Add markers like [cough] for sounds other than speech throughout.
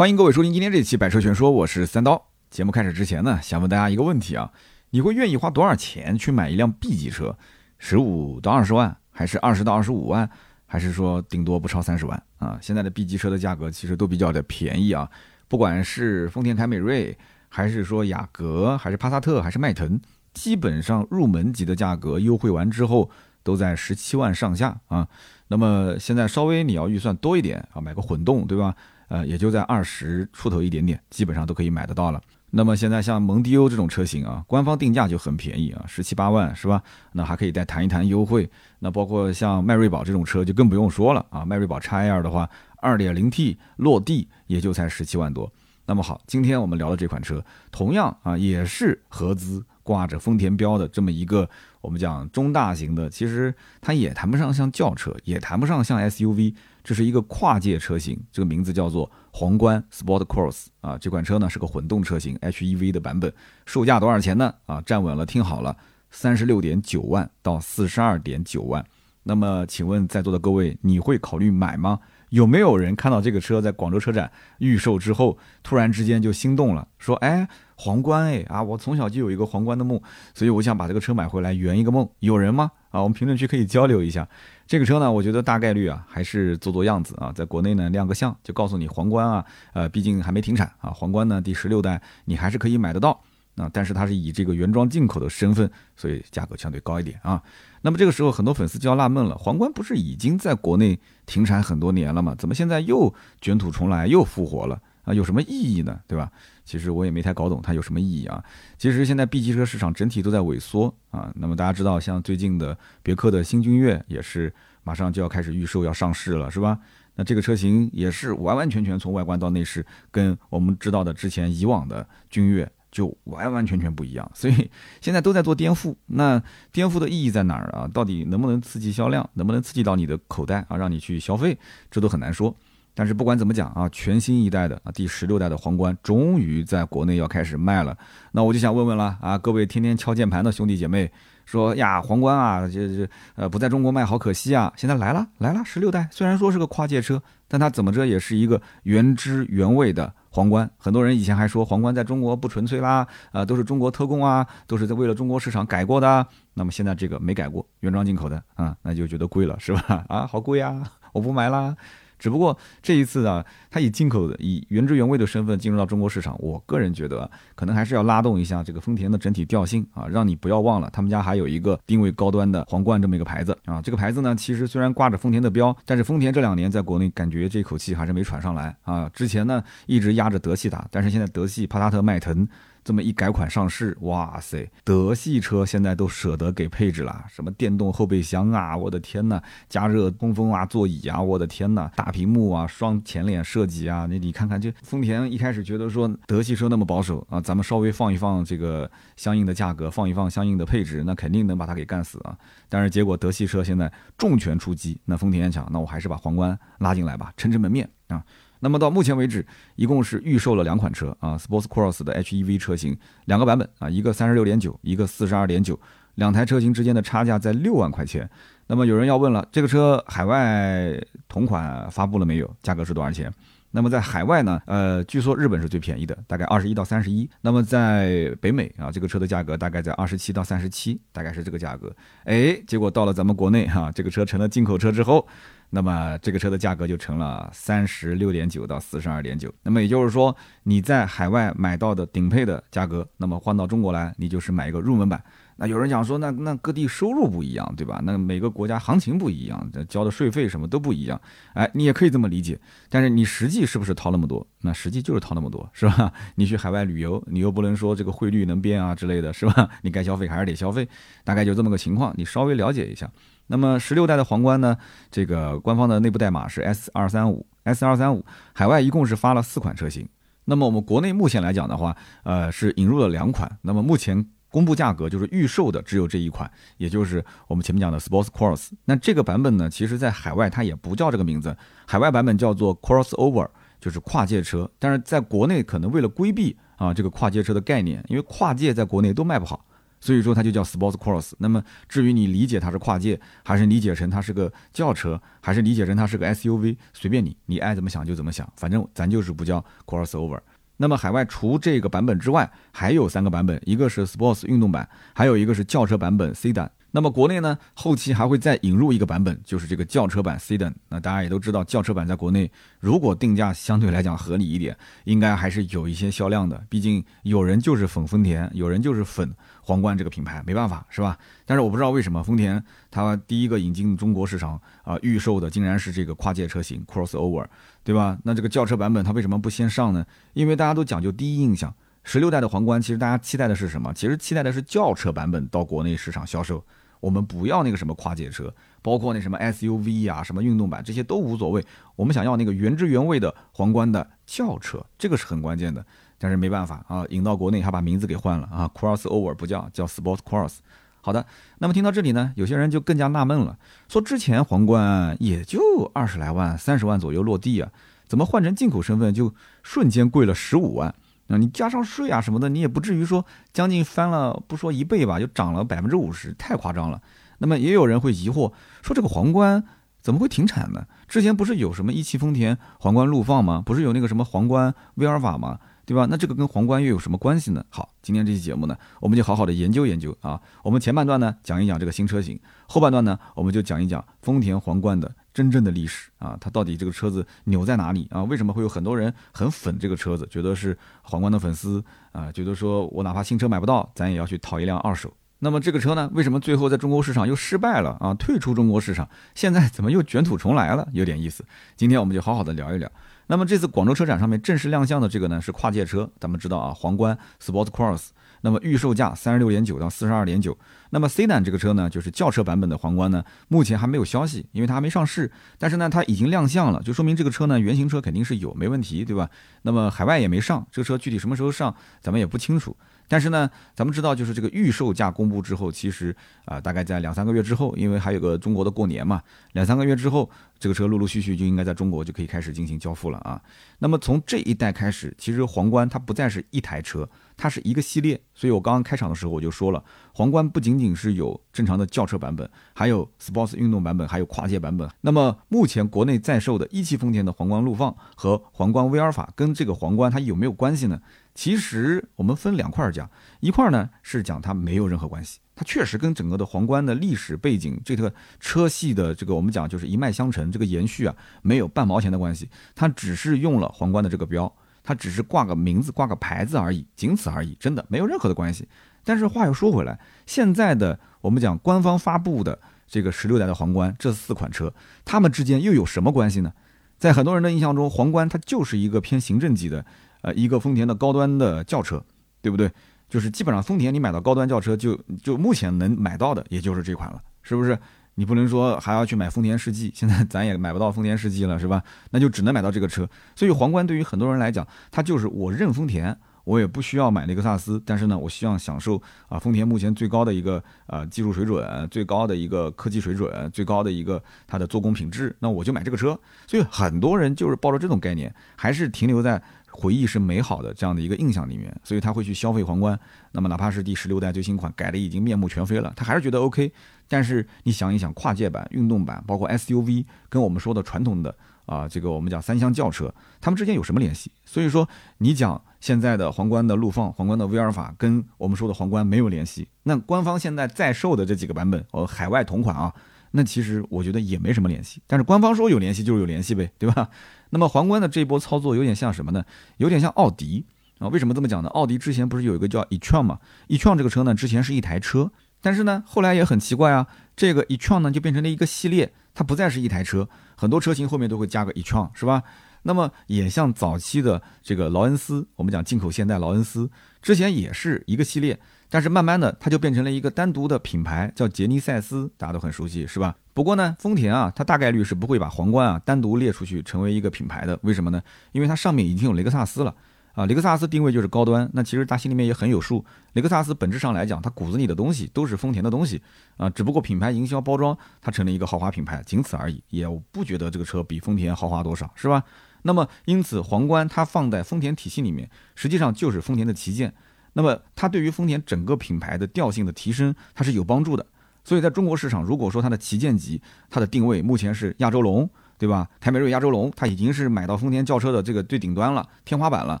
欢迎各位收听今天这期《百车全说》，我是三刀。节目开始之前呢，想问大家一个问题啊：你会愿意花多少钱去买一辆 B 级车？十五到二十万，还是二十到二十五万，还是说顶多不超三十万啊？现在的 B 级车的价格其实都比较的便宜啊，不管是丰田凯美瑞，还是说雅阁，还是帕萨特，还是迈腾，基本上入门级的价格优惠完之后都在十七万上下啊。那么现在稍微你要预算多一点啊，买个混动，对吧？呃，也就在二十出头一点点，基本上都可以买得到了。那么现在像蒙迪欧这种车型啊，官方定价就很便宜啊，十七八万是吧？那还可以再谈一谈优惠。那包括像迈锐宝这种车就更不用说了啊，迈锐宝 XL 的话，二点零 T 落地也就才十七万多。那么好，今天我们聊的这款车，同样啊也是合资。挂着丰田标的这么一个，我们讲中大型的，其实它也谈不上像轿车，也谈不上像 SUV，这是一个跨界车型，这个名字叫做皇冠 Sport Cross 啊，这款车呢是个混动车型 HEV 的版本，售价多少钱呢？啊，站稳了，听好了，三十六点九万到四十二点九万。那么请问在座的各位，你会考虑买吗？有没有人看到这个车在广州车展预售之后，突然之间就心动了，说，哎？皇冠哎啊！我从小就有一个皇冠的梦，所以我想把这个车买回来圆一个梦。有人吗？啊，我们评论区可以交流一下。这个车呢，我觉得大概率啊还是做做样子啊，在国内呢亮个相，就告诉你皇冠啊，呃，毕竟还没停产啊。皇冠呢第十六代你还是可以买得到啊，但是它是以这个原装进口的身份，所以价格相对高一点啊。那么这个时候很多粉丝就要纳闷了，皇冠不是已经在国内停产很多年了吗？怎么现在又卷土重来又复活了啊？有什么意义呢？对吧？其实我也没太搞懂它有什么意义啊。其实现在 B 级车市场整体都在萎缩啊。那么大家知道，像最近的别克的新君越也是马上就要开始预售要上市了，是吧？那这个车型也是完完全全从外观到内饰跟我们知道的之前以往的君越就完完全全不一样。所以现在都在做颠覆。那颠覆的意义在哪儿啊？到底能不能刺激销量？能不能刺激到你的口袋啊？让你去消费？这都很难说。但是不管怎么讲啊，全新一代的啊第十六代的皇冠终于在国内要开始卖了。那我就想问问了啊，各位天天敲键盘的兄弟姐妹，说呀皇冠啊，这这呃不在中国卖好可惜啊。现在来了来了，十六代虽然说是个跨界车，但它怎么着也是一个原汁原味的皇冠。很多人以前还说皇冠在中国不纯粹啦，啊都是中国特供啊，都是在为了中国市场改过的。那么现在这个没改过，原装进口的啊，那就觉得贵了是吧？啊好贵啊，我不买啦。只不过这一次啊，它以进口的、以原汁原味的身份进入到中国市场，我个人觉得可能还是要拉动一下这个丰田的整体调性啊，让你不要忘了他们家还有一个定位高端的皇冠这么一个牌子啊。这个牌子呢，其实虽然挂着丰田的标，但是丰田这两年在国内感觉这口气还是没喘上来啊。之前呢一直压着德系打，但是现在德系、帕萨特、迈腾。这么一改款上市，哇塞，德系车现在都舍得给配置了，什么电动后备箱啊，我的天呐，加热通风啊，座椅啊，我的天呐，大屏幕啊，双前脸设计啊，那你看看，就丰田一开始觉得说德系车那么保守啊，咱们稍微放一放这个相应的价格，放一放相应的配置，那肯定能把它给干死啊。但是结果德系车现在重拳出击，那丰田想，那我还是把皇冠拉进来吧，撑撑门面啊。那么到目前为止，一共是预售了两款车啊，Sports Cross 的 HEV 车型两个版本啊，一个三十六点九，一个四十二点九，两台车型之间的差价在六万块钱。那么有人要问了，这个车海外同款发布了没有？价格是多少钱？那么在海外呢？呃，据说日本是最便宜的，大概二十一到三十一。那么在北美啊，这个车的价格大概在二十七到三十七，大概是这个价格。哎，结果到了咱们国内哈，这个车成了进口车之后。那么这个车的价格就成了三十六点九到四十二点九。那么也就是说，你在海外买到的顶配的价格，那么换到中国来，你就是买一个入门版。那有人讲说，那那各地收入不一样，对吧？那每个国家行情不一样，交的税费什么都不一样。哎，你也可以这么理解。但是你实际是不是掏那么多？那实际就是掏那么多，是吧？你去海外旅游，你又不能说这个汇率能变啊之类的，是吧？你该消费还是得消费，大概就这么个情况。你稍微了解一下。那么十六代的皇冠呢？这个官方的内部代码是 S 二三五 S 二三五，海外一共是发了四款车型。那么我们国内目前来讲的话，呃，是引入了两款。那么目前公布价格就是预售的只有这一款，也就是我们前面讲的 Sports Cross。那这个版本呢，其实在海外它也不叫这个名字，海外版本叫做 Crossover，就是跨界车。但是在国内可能为了规避啊这个跨界车的概念，因为跨界在国内都卖不好。所以说它就叫 Sports Cross。那么至于你理解它是跨界，还是理解成它是个轿车，还是理解成它是个 SUV，随便你，你爱怎么想就怎么想，反正咱就是不叫 Crossover。那么海外除这个版本之外，还有三个版本，一个是 Sports 运动版，还有一个是轿车版本 Sedan。那么国内呢，后期还会再引入一个版本，就是这个轿车版 Sedan。那大家也都知道，轿车版在国内如果定价相对来讲合理一点，应该还是有一些销量的。毕竟有人就是粉丰田，有人就是粉皇冠这个品牌，没办法，是吧？但是我不知道为什么丰田它第一个引进中国市场啊，预售的竟然是这个跨界车型 Crossover，对吧？那这个轿车版本它为什么不先上呢？因为大家都讲究第一印象。十六代的皇冠，其实大家期待的是什么？其实期待的是轿车版本到国内市场销售。我们不要那个什么跨界车，包括那什么 SUV 啊，什么运动版这些都无所谓。我们想要那个原汁原味的皇冠的轿车，这个是很关键的。但是没办法啊，引到国内还把名字给换了啊，Crossover 不叫叫 Sport Cross。好的，那么听到这里呢，有些人就更加纳闷了，说之前皇冠也就二十来万、三十万左右落地啊，怎么换成进口身份就瞬间贵了十五万？那你加上税啊什么的，你也不至于说将近翻了，不说一倍吧，就涨了百分之五十，太夸张了。那么也有人会疑惑，说这个皇冠怎么会停产呢？之前不是有什么一汽丰田皇冠陆放吗？不是有那个什么皇冠威尔法吗？对吧？那这个跟皇冠又有什么关系呢？好，今天这期节目呢，我们就好好的研究研究啊。我们前半段呢讲一讲这个新车型，后半段呢我们就讲一讲丰田皇冠的。真正的历史啊，它到底这个车子牛在哪里啊？为什么会有很多人很粉这个车子，觉得是皇冠的粉丝啊？觉得说我哪怕新车买不到，咱也要去淘一辆二手。那么这个车呢，为什么最后在中国市场又失败了啊？退出中国市场，现在怎么又卷土重来了？有点意思。今天我们就好好的聊一聊。那么这次广州车展上面正式亮相的这个呢，是跨界车。咱们知道啊，皇冠 Sport Cross。那么预售价三十六点九到四十二点九。那么 C 档这个车呢，就是轿车版本的皇冠呢，目前还没有消息，因为它还没上市。但是呢，它已经亮相了，就说明这个车呢，原型车肯定是有，没问题，对吧？那么海外也没上，这个车具体什么时候上，咱们也不清楚。但是呢，咱们知道，就是这个预售价公布之后，其实啊，大概在两三个月之后，因为还有个中国的过年嘛，两三个月之后，这个车陆陆续续就应该在中国就可以开始进行交付了啊。那么从这一代开始，其实皇冠它不再是一台车。它是一个系列，所以我刚刚开场的时候我就说了，皇冠不仅仅是有正常的轿车版本，还有 Sports 运动版本，还有跨界版本。那么目前国内在售的一汽丰田的皇冠陆放和皇冠威尔法，跟这个皇冠它有没有关系呢？其实我们分两块儿讲，一块儿呢是讲它没有任何关系，它确实跟整个的皇冠的历史背景，这个车系的这个我们讲就是一脉相承，这个延续啊没有半毛钱的关系，它只是用了皇冠的这个标。它只是挂个名字、挂个牌子而已，仅此而已，真的没有任何的关系。但是话又说回来，现在的我们讲官方发布的这个十六代的皇冠这四款车，它们之间又有什么关系呢？在很多人的印象中，皇冠它就是一个偏行政级的，呃，一个丰田的高端的轿车，对不对？就是基本上丰田你买到高端轿车，就就目前能买到的也就是这款了，是不是？你不能说还要去买丰田世纪，现在 [laughs] 咱也买不到丰田世纪了，是吧？那就只能买到这个车。所以皇冠对于很多人来讲，它就是我认丰田，我也不需要买雷克萨斯，但是呢，我希望享受啊丰田目前最高的一个呃技术水准、最高的一个科技水准、最高的一个它的做工品质，那我就买这个车。所以很多人就是抱着这种概念，还是停留在。回忆是美好的这样的一个印象里面，所以他会去消费皇冠。那么哪怕是第十六代最新款改的已经面目全非了，他还是觉得 OK。但是你想一想，跨界版、运动版，包括 SUV，跟我们说的传统的啊，这个我们讲三厢轿车，它们之间有什么联系？所以说你讲现在的皇冠的陆放、皇冠的威尔法，跟我们说的皇冠没有联系。那官方现在在售的这几个版本，哦，海外同款啊，那其实我觉得也没什么联系。但是官方说有联系就是有联系呗，对吧？那么皇冠的这波操作有点像什么呢？有点像奥迪啊？为什么这么讲呢？奥迪之前不是有一个叫 e-tron 嘛？e-tron 这个车呢，之前是一台车，但是呢，后来也很奇怪啊，这个 e-tron 呢就变成了一个系列，它不再是一台车，很多车型后面都会加个 e-tron，是吧？那么也像早期的这个劳恩斯，我们讲进口现代劳恩斯，之前也是一个系列。但是慢慢的，它就变成了一个单独的品牌，叫杰尼赛斯，大家都很熟悉，是吧？不过呢，丰田啊，它大概率是不会把皇冠啊单独列出去成为一个品牌的。为什么呢？因为它上面已经有雷克萨斯了啊，雷克萨斯定位就是高端。那其实他心里面也很有数，雷克萨斯本质上来讲，它骨子里的东西都是丰田的东西啊，只不过品牌营销包装，它成了一个豪华品牌，仅此而已。也不觉得这个车比丰田豪华多少，是吧？那么因此，皇冠它放在丰田体系里面，实际上就是丰田的旗舰。那么它对于丰田整个品牌的调性的提升，它是有帮助的。所以在中国市场，如果说它的旗舰级，它的定位目前是亚洲龙，对吧？凯美瑞、亚洲龙，它已经是买到丰田轿车的这个最顶端了，天花板了。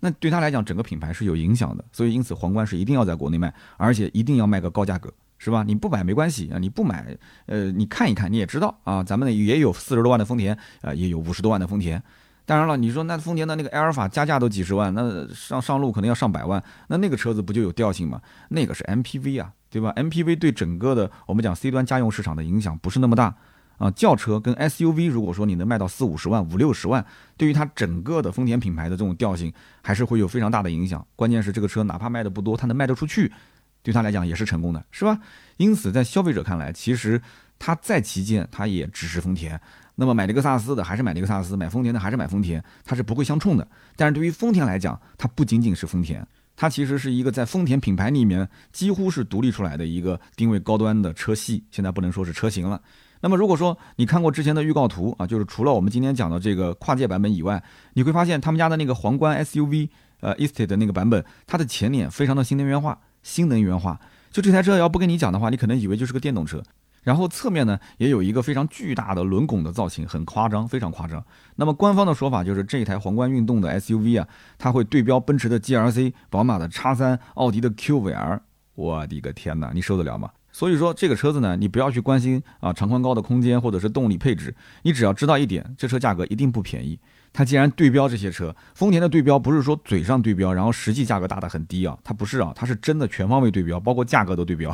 那对他来讲，整个品牌是有影响的。所以因此，皇冠是一定要在国内卖，而且一定要卖个高价格，是吧？你不买没关系啊，你不买，呃，你看一看，你也知道啊，咱们呢也有四十多万的丰田，呃，也有五十多万的丰田。当然了，你说那丰田的那个埃尔法加价都几十万，那上上路可能要上百万，那那个车子不就有调性吗？那个是 MPV 啊，对吧？MPV 对整个的我们讲 C 端家用市场的影响不是那么大啊。轿车跟 SUV，如果说你能卖到四五十万、五六十万，对于它整个的丰田品牌的这种调性，还是会有非常大的影响。关键是这个车哪怕卖的不多，它能卖得出去，对他来讲也是成功的，是吧？因此，在消费者看来，其实它再旗舰，它也只是丰田。那么买雷克萨斯的还是买雷克萨斯，买丰田的还是买丰田，它是不会相冲的。但是对于丰田来讲，它不仅仅是丰田，它其实是一个在丰田品牌里面几乎是独立出来的一个定位高端的车系。现在不能说是车型了。那么如果说你看过之前的预告图啊，就是除了我们今天讲的这个跨界版本以外，你会发现他们家的那个皇冠 SUV，呃，Estate 的那个版本，它的前脸非常的新能源化，新能源化。就这台车要不跟你讲的话，你可能以为就是个电动车。然后侧面呢也有一个非常巨大的轮拱的造型，很夸张，非常夸张。那么官方的说法就是这一台皇冠运动的 SUV 啊，它会对标奔驰的 GLC、宝马的 X3、奥迪的 QVR。我的个天哪，你受得了吗？所以说这个车子呢，你不要去关心啊长宽高的空间或者是动力配置，你只要知道一点，这车价格一定不便宜。它既然对标这些车，丰田的对标不是说嘴上对标，然后实际价格打得很低啊，它不是啊，它是真的全方位对标，包括价格都对标。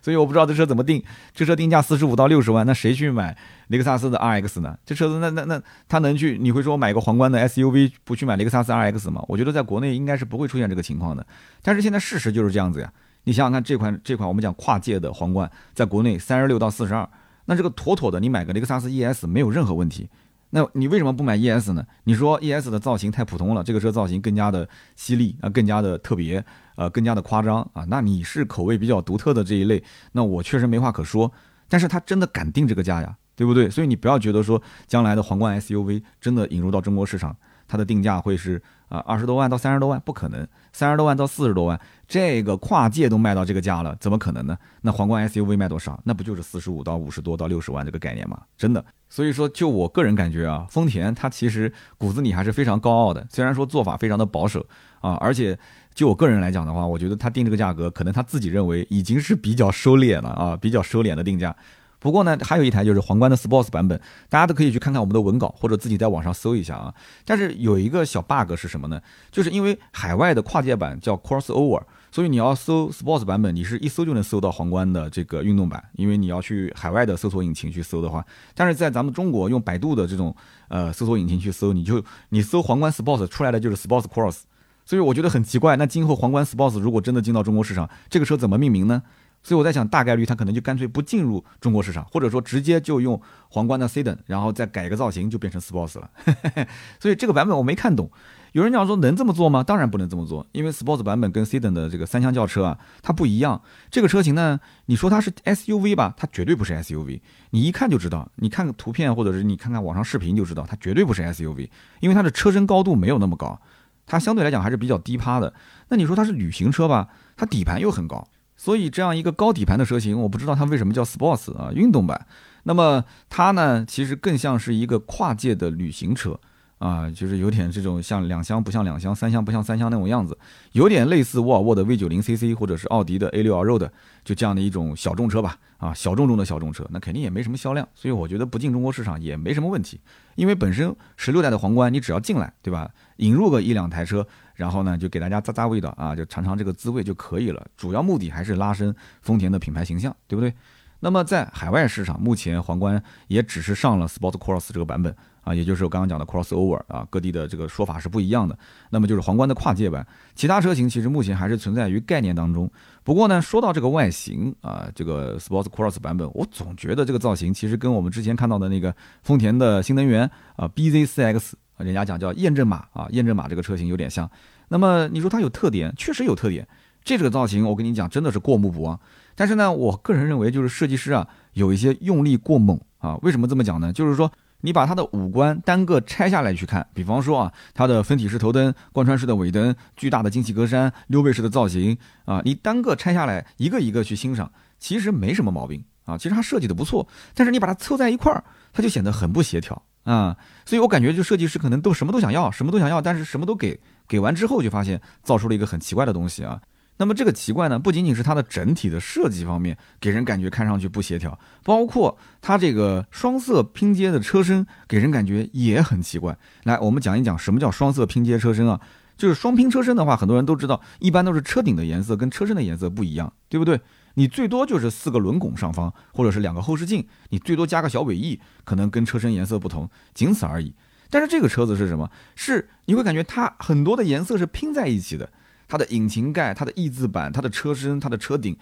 所以我不知道这车怎么定，这车定价四十五到六十万，那谁去买雷克萨斯的 RX 呢？这车子那那那他能去？你会说买个皇冠的 SUV 不去买雷克萨斯 RX 吗？我觉得在国内应该是不会出现这个情况的。但是现在事实就是这样子呀，你想想看，这款这款我们讲跨界的皇冠，在国内三十六到四十二，那这个妥妥的，你买个雷克萨斯 ES 没有任何问题。那你为什么不买 ES 呢？你说 ES 的造型太普通了，这个车造型更加的犀利啊，更加的特别，呃，更加的夸张啊。那你是口味比较独特的这一类，那我确实没话可说。但是它真的敢定这个价呀，对不对？所以你不要觉得说将来的皇冠 SUV 真的引入到中国市场，它的定价会是啊二十多万到三十多万，不可能，三十多万到四十多万，这个跨界都卖到这个价了，怎么可能呢？那皇冠 SUV 卖多少？那不就是四十五到五十多到六十万这个概念吗？真的。所以说，就我个人感觉啊，丰田它其实骨子里还是非常高傲的。虽然说做法非常的保守啊，而且就我个人来讲的话，我觉得他定这个价格，可能他自己认为已经是比较收敛了啊，比较收敛的定价。不过呢，还有一台就是皇冠的 Sports 版本，大家都可以去看看我们的文稿，或者自己在网上搜一下啊。但是有一个小 bug 是什么呢？就是因为海外的跨界版叫 Crossover。所以你要搜 Sports 版本，你是一搜就能搜到皇冠的这个运动版，因为你要去海外的搜索引擎去搜的话，但是在咱们中国用百度的这种呃搜索引擎去搜，你就你搜皇冠 Sports 出来的就是 Sports Cross，所以我觉得很奇怪。那今后皇冠 Sports 如果真的进到中国市场，这个车怎么命名呢？所以我在想，大概率它可能就干脆不进入中国市场，或者说直接就用皇冠的 C 等，然后再改个造型就变成 Sports 了。[laughs] 所以这个版本我没看懂。有人讲说能这么做吗？当然不能这么做，因为 Sports 版本跟 C 等的这个三厢轿车啊，它不一样。这个车型呢，你说它是 SUV 吧，它绝对不是 SUV。你一看就知道，你看个图片或者是你看看网上视频就知道，它绝对不是 SUV，因为它的车身高度没有那么高，它相对来讲还是比较低趴的。那你说它是旅行车吧，它底盘又很高，所以这样一个高底盘的车型，我不知道它为什么叫 Sports 啊，运动版。那么它呢，其实更像是一个跨界的旅行车。啊，就是有点这种像两厢不像两厢，三厢不像三厢那种样子，有点类似沃尔沃的 V90CC 或者是奥迪的 A6L Road，就这样的一种小众车吧。啊，小众中的小众车，那肯定也没什么销量，所以我觉得不进中国市场也没什么问题。因为本身十六代的皇冠，你只要进来，对吧？引入个一两台车，然后呢，就给大家咂咂味道啊，就尝尝这个滋味就可以了。主要目的还是拉升丰田的品牌形象，对不对？那么在海外市场，目前皇冠也只是上了 Sport Cross 这个版本。啊，也就是我刚刚讲的 crossover 啊，各地的这个说法是不一样的。那么就是皇冠的跨界版，其他车型其实目前还是存在于概念当中。不过呢，说到这个外形啊，这个 Sports Cross 版本，我总觉得这个造型其实跟我们之前看到的那个丰田的新能源啊 BZ4X，人家讲叫验证码啊，验证码这个车型有点像。那么你说它有特点，确实有特点。这个造型我跟你讲，真的是过目不忘。但是呢，我个人认为就是设计师啊有一些用力过猛啊。为什么这么讲呢？就是说。你把它的五官单个拆下来去看，比方说啊，它的分体式头灯、贯穿式的尾灯、巨大的进气格栅、溜背式的造型啊，你单个拆下来一个一个去欣赏，其实没什么毛病啊，其实它设计的不错，但是你把它凑在一块儿，它就显得很不协调啊。所以我感觉就设计师可能都什么都想要，什么都想要，但是什么都给给完之后，就发现造出了一个很奇怪的东西啊。那么这个奇怪呢，不仅仅是它的整体的设计方面给人感觉看上去不协调，包括它这个双色拼接的车身给人感觉也很奇怪。来，我们讲一讲什么叫双色拼接车身啊？就是双拼车身的话，很多人都知道，一般都是车顶的颜色跟车身的颜色不一样，对不对？你最多就是四个轮拱上方，或者是两个后视镜，你最多加个小尾翼，可能跟车身颜色不同，仅此而已。但是这个车子是什么？是你会感觉它很多的颜色是拼在一起的。它的引擎盖、它的翼子板、它的车身、它的车顶，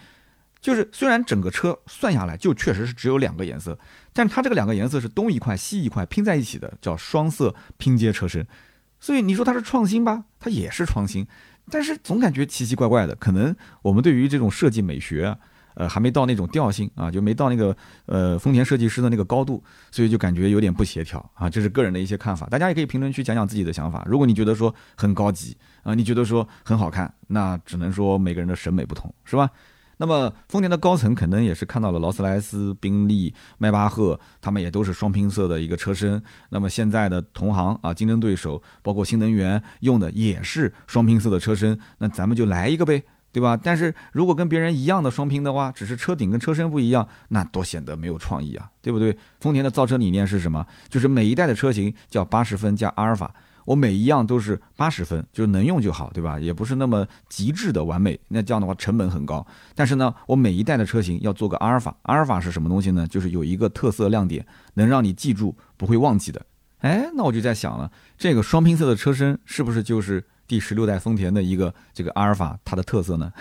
就是虽然整个车算下来就确实是只有两个颜色，但是它这个两个颜色是东一块西一块拼在一起的，叫双色拼接车身。所以你说它是创新吧，它也是创新，但是总感觉奇奇怪怪的。可能我们对于这种设计美学。呃，还没到那种调性啊，就没到那个呃丰田设计师的那个高度，所以就感觉有点不协调啊。这是个人的一些看法，大家也可以评论区讲讲自己的想法。如果你觉得说很高级啊，你觉得说很好看，那只能说每个人的审美不同，是吧？那么丰田的高层可能也是看到了劳斯莱斯、宾利、迈巴赫，他们也都是双拼色的一个车身。那么现在的同行啊，竞争对手包括新能源用的也是双拼色的车身，那咱们就来一个呗。对吧？但是如果跟别人一样的双拼的话，只是车顶跟车身不一样，那多显得没有创意啊，对不对？丰田的造车理念是什么？就是每一代的车型叫八十分加阿尔法，我每一样都是八十分，就是能用就好，对吧？也不是那么极致的完美，那这样的话成本很高。但是呢，我每一代的车型要做个阿尔法，阿尔法是什么东西呢？就是有一个特色亮点，能让你记住不会忘记的。哎，那我就在想了，这个双拼色的车身是不是就是？第十六代丰田的一个这个阿尔法，它的特色呢，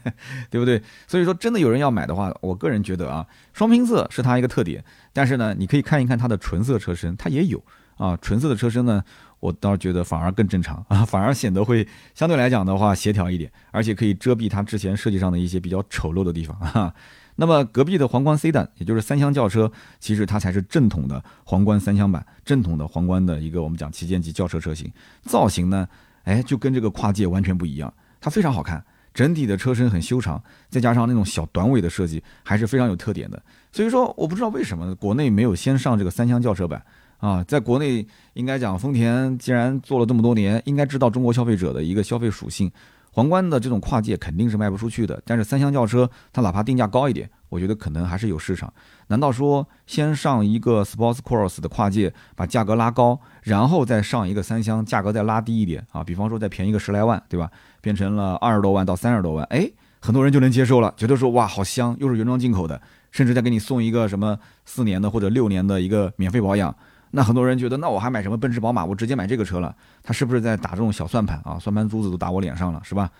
[laughs] 对不对？所以说，真的有人要买的话，我个人觉得啊，双拼色是它一个特点。但是呢，你可以看一看它的纯色车身，它也有啊。纯色的车身呢，我倒是觉得反而更正常啊，反而显得会相对来讲的话协调一点，而且可以遮蔽它之前设计上的一些比较丑陋的地方啊。那么隔壁的皇冠 C 档，也就是三厢轿车，其实它才是正统的皇冠三厢版，正统的皇冠的一个我们讲旗舰级轿车车型，造型呢。哎，就跟这个跨界完全不一样，它非常好看，整体的车身很修长，再加上那种小短尾的设计，还是非常有特点的。所以说，我不知道为什么国内没有先上这个三厢轿车版啊。在国内，应该讲丰田既然做了这么多年，应该知道中国消费者的一个消费属性。皇冠的这种跨界肯定是卖不出去的，但是三厢轿车它哪怕定价高一点，我觉得可能还是有市场。难道说先上一个 Sports Cross 的跨界，把价格拉高，然后再上一个三厢，价格再拉低一点啊？比方说再便宜个十来万，对吧？变成了二十多万到三十多万，哎，很多人就能接受了，觉得说哇好香，又是原装进口的，甚至再给你送一个什么四年的或者六年的一个免费保养。那很多人觉得，那我还买什么奔驰、宝马？我直接买这个车了。他是不是在打这种小算盘啊？算盘珠子都打我脸上了，是吧？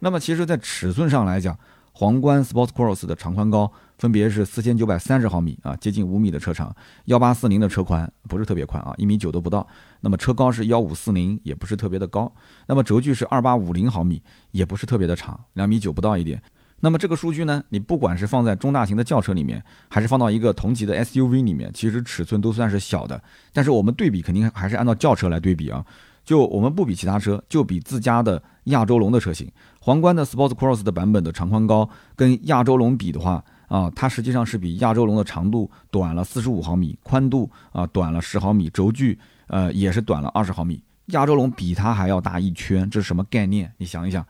那么其实，在尺寸上来讲，皇冠 Sports Cross 的长宽高分别是四千九百三十毫米啊，接近五米的车长；幺八四零的车宽不是特别宽啊，一米九都不到。那么车高是幺五四零，也不是特别的高。那么轴距是二八五零毫米，也不是特别的长，两米九不到一点。那么这个数据呢，你不管是放在中大型的轿车里面，还是放到一个同级的 SUV 里面，其实尺寸都算是小的。但是我们对比肯定还是按照轿车来对比啊。就我们不比其他车，就比自家的亚洲龙的车型，皇冠的 Sports Cross 的版本的长宽高跟亚洲龙比的话啊，它实际上是比亚洲龙的长度短了四十五毫米，宽度啊短了十毫米，轴距呃也是短了二十毫米。亚洲龙比它还要大一圈，这是什么概念？你想一想。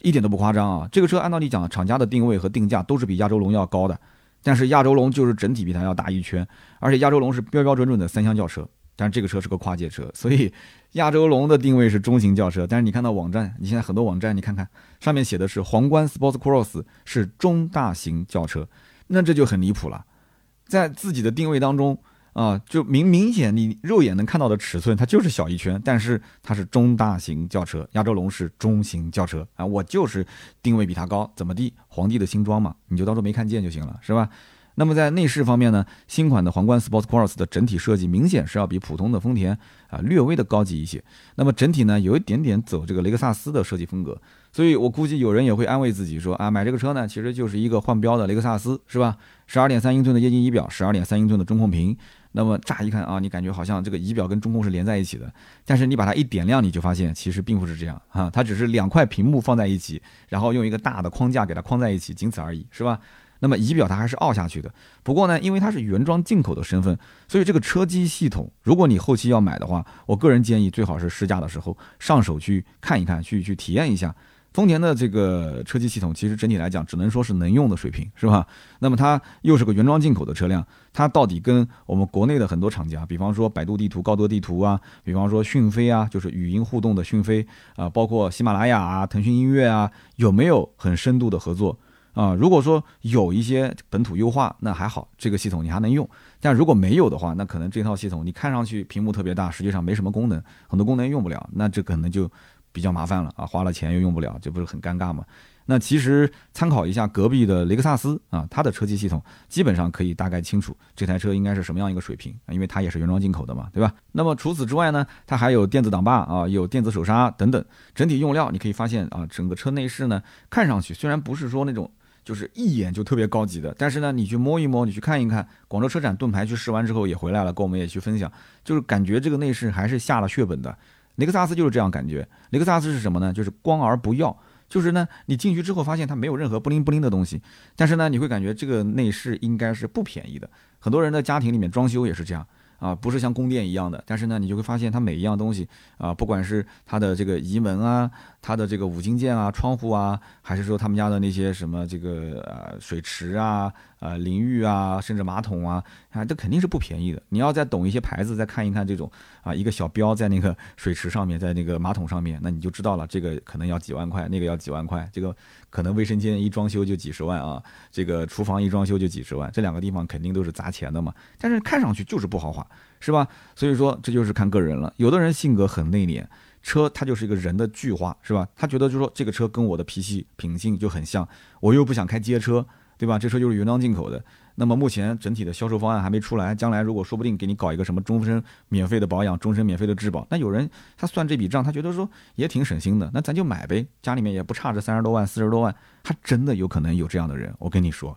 一点都不夸张啊！这个车按道理讲，厂家的定位和定价都是比亚洲龙要高的，但是亚洲龙就是整体比它要大一圈，而且亚洲龙是标标准准的三厢轿车，但这个车是个跨界车，所以亚洲龙的定位是中型轿车。但是你看到网站，你现在很多网站，你看看上面写的是皇冠 Sports Cross 是中大型轿车，那这就很离谱了，在自己的定位当中。啊，就明明显你肉眼能看到的尺寸，它就是小一圈，但是它是中大型轿车，亚洲龙是中型轿车啊，我就是定位比它高，怎么地？皇帝的新装嘛，你就当做没看见就行了，是吧？那么在内饰方面呢，新款的皇冠 Sports Cross 的整体设计明显是要比普通的丰田啊略微的高级一些，那么整体呢有一点点走这个雷克萨斯的设计风格。所以，我估计有人也会安慰自己说啊，买这个车呢，其实就是一个换标的雷克萨斯，是吧？十二点三英寸的液晶仪表，十二点三英寸的中控屏。那么乍一看啊，你感觉好像这个仪表跟中控是连在一起的，但是你把它一点亮，你就发现其实并不是这样啊，它只是两块屏幕放在一起，然后用一个大的框架给它框在一起，仅此而已，是吧？那么仪表它还是凹下去的。不过呢，因为它是原装进口的身份，所以这个车机系统，如果你后期要买的话，我个人建议最好是试驾的时候上手去看一看，去去体验一下。丰田的这个车机系统，其实整体来讲，只能说是能用的水平，是吧？[laughs] 那么它又是个原装进口的车辆，它到底跟我们国内的很多厂家，比方说百度地图、高德地图啊，比方说讯飞啊，就是语音互动的讯飞啊，包括喜马拉雅啊、腾讯音乐啊，有没有很深度的合作啊？如果说有一些本土优化，那还好，这个系统你还能用；但如果没有的话，那可能这套系统你看上去屏幕特别大，实际上没什么功能，很多功能用不了，那这可能就。比较麻烦了啊，花了钱又用不了，这不是很尴尬吗？那其实参考一下隔壁的雷克萨斯啊，它的车机系统基本上可以大概清楚这台车应该是什么样一个水平啊，因为它也是原装进口的嘛，对吧？那么除此之外呢，它还有电子挡把啊，有电子手刹等等，整体用料你可以发现啊，整个车内饰呢，看上去虽然不是说那种就是一眼就特别高级的，但是呢，你去摸一摸，你去看一看，广州车展盾牌去试完之后也回来了，跟我们也去分享，就是感觉这个内饰还是下了血本的。雷克萨斯就是这样感觉，雷克萨斯是什么呢？就是光而不耀，就是呢，你进去之后发现它没有任何不灵不灵的东西，但是呢，你会感觉这个内饰应该是不便宜的。很多人的家庭里面装修也是这样。啊，不是像宫殿一样的，但是呢，你就会发现它每一样东西啊，不管是它的这个移门啊，它的这个五金件啊，窗户啊，还是说他们家的那些什么这个呃水池啊、呃淋浴啊，甚至马桶啊，啊，这肯定是不便宜的。你要再懂一些牌子，再看一看这种啊，一个小标在那个水池上面，在那个马桶上面，那你就知道了，这个可能要几万块，那个要几万块，这个可能卫生间一装修就几十万啊，这个厨房一装修就几十万，这两个地方肯定都是砸钱的嘛。但是看上去就是不豪华。是吧？所以说这就是看个人了。有的人性格很内敛，车它就是一个人的具化，是吧？他觉得就说这个车跟我的脾气品性就很像，我又不想开街车，对吧？这车就是原装进口的。那么目前整体的销售方案还没出来，将来如果说不定给你搞一个什么终身免费的保养、终身免费的质保，那有人他算这笔账，他觉得说也挺省心的，那咱就买呗。家里面也不差这三十多万、四十多万，他真的有可能有这样的人。我跟你说。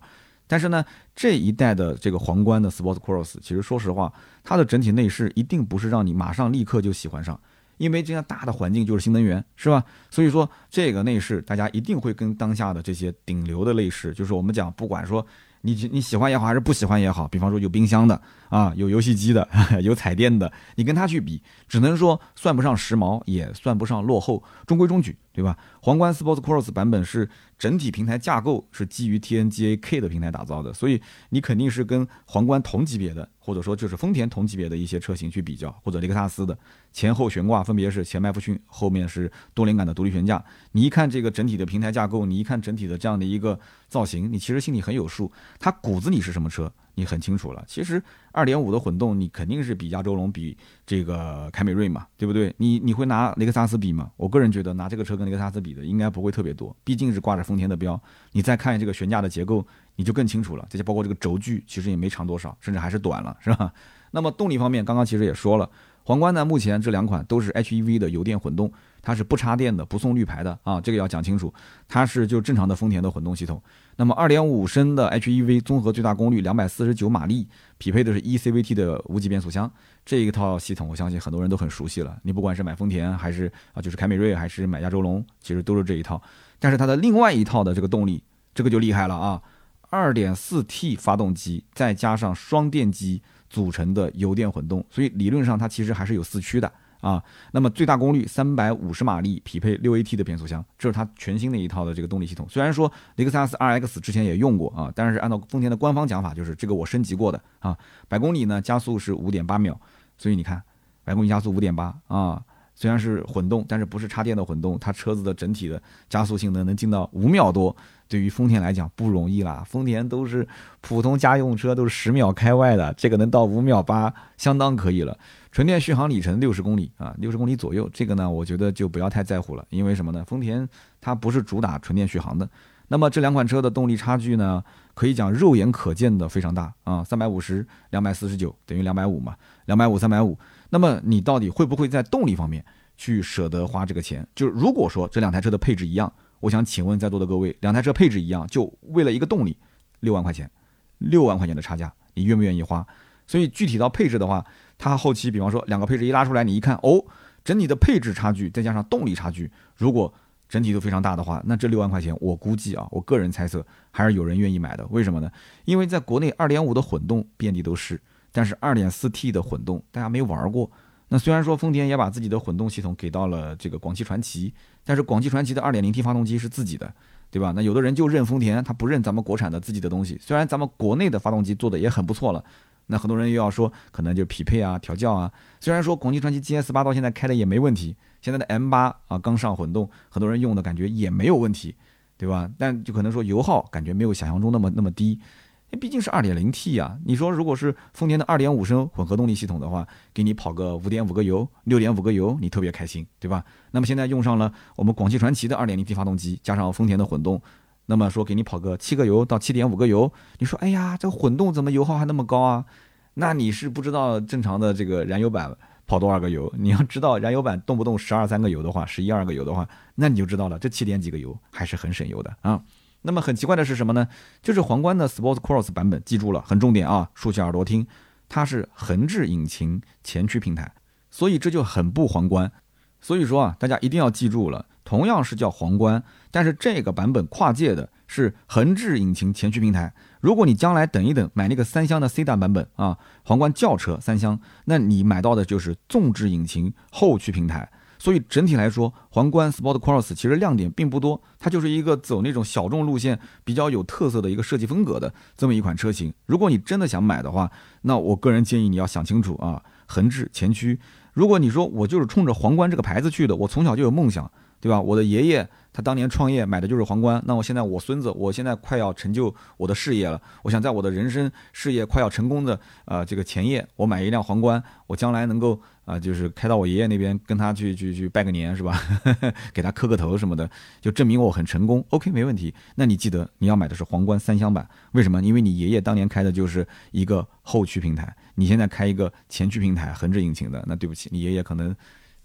但是呢，这一代的这个皇冠的 Sport Cross，其实说实话，它的整体内饰一定不是让你马上立刻就喜欢上，因为这样大的环境就是新能源，是吧？所以说这个内饰大家一定会跟当下的这些顶流的内饰，就是我们讲不管说。你你喜欢也好，还是不喜欢也好，比方说有冰箱的啊，有游戏机的，[laughs] 有彩电的，你跟它去比，只能说算不上时髦，也算不上落后，中规中矩，对吧？皇冠 Sports Cross 版本是整体平台架构是基于 TNGA K 的平台打造的，所以你肯定是跟皇冠同级别的，或者说就是丰田同级别的一些车型去比较，或者雷克萨斯的前后悬挂分别是前麦弗逊，后面是多连杆的独立悬架，你一看这个整体的平台架构，你一看整体的这样的一个造型，你其实心里很有数。它骨子里是什么车，你很清楚了。其实二点五的混动，你肯定是比亚洲龙、比这个凯美瑞嘛，对不对？你你会拿雷克萨斯比吗？我个人觉得拿这个车跟雷克萨斯比的，应该不会特别多。毕竟是挂着丰田的标，你再看这个悬架的结构，你就更清楚了。这些包括这个轴距，其实也没长多少，甚至还是短了，是吧？那么动力方面，刚刚其实也说了，皇冠呢，目前这两款都是 HEV 的油电混动。它是不插电的，不送绿牌的啊，这个要讲清楚。它是就正常的丰田的混动系统。那么2.5升的 HEV 综合最大功率249马力，匹配的是 eCVT 的无级变速箱。这一套系统，我相信很多人都很熟悉了。你不管是买丰田还是啊，就是凯美瑞还是买亚洲龙，其实都是这一套。但是它的另外一套的这个动力，这个就厉害了啊！2.4T 发动机再加上双电机组成的油电混动，所以理论上它其实还是有四驱的。啊，那么最大功率三百五十马力，匹配六 AT 的变速箱，这是它全新的一套的这个动力系统。虽然说雷克萨斯 RX 之前也用过啊，但是按照丰田的官方讲法，就是这个我升级过的啊。百公里呢加速是五点八秒，所以你看，百公里加速五点八啊，虽然是混动，但是不是插电的混动，它车子的整体的加速性能能进到五秒多，对于丰田来讲不容易啦。丰田都是普通家用车都是十秒开外的，这个能到五秒八，相当可以了。纯电续航里程六十公里啊，六十公里左右，这个呢，我觉得就不要太在乎了，因为什么呢？丰田它不是主打纯电续航的。那么这两款车的动力差距呢，可以讲肉眼可见的非常大啊，三百五十、两百四十九等于两百五嘛，两百五、三百五。那么你到底会不会在动力方面去舍得花这个钱？就是如果说这两台车的配置一样，我想请问在座的各位，两台车配置一样，就为了一个动力，六万块钱，六万块钱的差价，你愿不愿意花？所以具体到配置的话，它后期比方说两个配置一拉出来，你一看哦，整体的配置差距再加上动力差距，如果整体都非常大的话，那这六万块钱我估计啊，我个人猜测还是有人愿意买的。为什么呢？因为在国内二点五的混动遍地都是，但是二点四 T 的混动大家没玩过。那虽然说丰田也把自己的混动系统给到了这个广汽传祺，但是广汽传祺的 2.0T 发动机是自己的，对吧？那有的人就认丰田，他不认咱们国产的自己的东西。虽然咱们国内的发动机做的也很不错了，那很多人又要说可能就匹配啊、调教啊。虽然说广汽传祺 GS 八到现在开的也没问题，现在的 M 八啊刚上混动，很多人用的感觉也没有问题，对吧？但就可能说油耗感觉没有想象中那么那么低。那毕竟是二点零 T 啊，你说如果是丰田的二点五升混合动力系统的话，给你跑个五点五个油、六点五个油，你特别开心，对吧？那么现在用上了我们广汽传祺的二点零 T 发动机，加上丰田的混动，那么说给你跑个七个油到七点五个油，你说哎呀，这混动怎么油耗还那么高啊？那你是不知道正常的这个燃油版跑多少个油。你要知道燃油版动不动十二三个油的话，十一二个油的话，那你就知道了，这七点几个油还是很省油的啊。那么很奇怪的是什么呢？就是皇冠的 Sport Cross 版本，记住了，很重点啊，竖起耳朵听，它是横置引擎前驱平台，所以这就很不皇冠。所以说啊，大家一定要记住了，同样是叫皇冠，但是这个版本跨界的是横置引擎前驱平台。如果你将来等一等买那个三厢的 C 档版本啊，皇冠轿车三厢，那你买到的就是纵置引擎后驱平台。所以整体来说，皇冠 Sport Cross 其实亮点并不多，它就是一个走那种小众路线、比较有特色的一个设计风格的这么一款车型。如果你真的想买的话，那我个人建议你要想清楚啊，横置前驱。如果你说我就是冲着皇冠这个牌子去的，我从小就有梦想，对吧？我的爷爷。他当年创业买的就是皇冠，那我现在我孙子，我现在快要成就我的事业了，我想在我的人生事业快要成功的呃这个前夜，我买一辆皇冠，我将来能够啊就是开到我爷爷那边跟他去去去拜个年是吧？[laughs] 给他磕个头什么的，就证明我很成功。OK 没问题。那你记得你要买的是皇冠三厢版，为什么？因为你爷爷当年开的就是一个后驱平台，你现在开一个前驱平台横置引擎的，那对不起，你爷爷可能。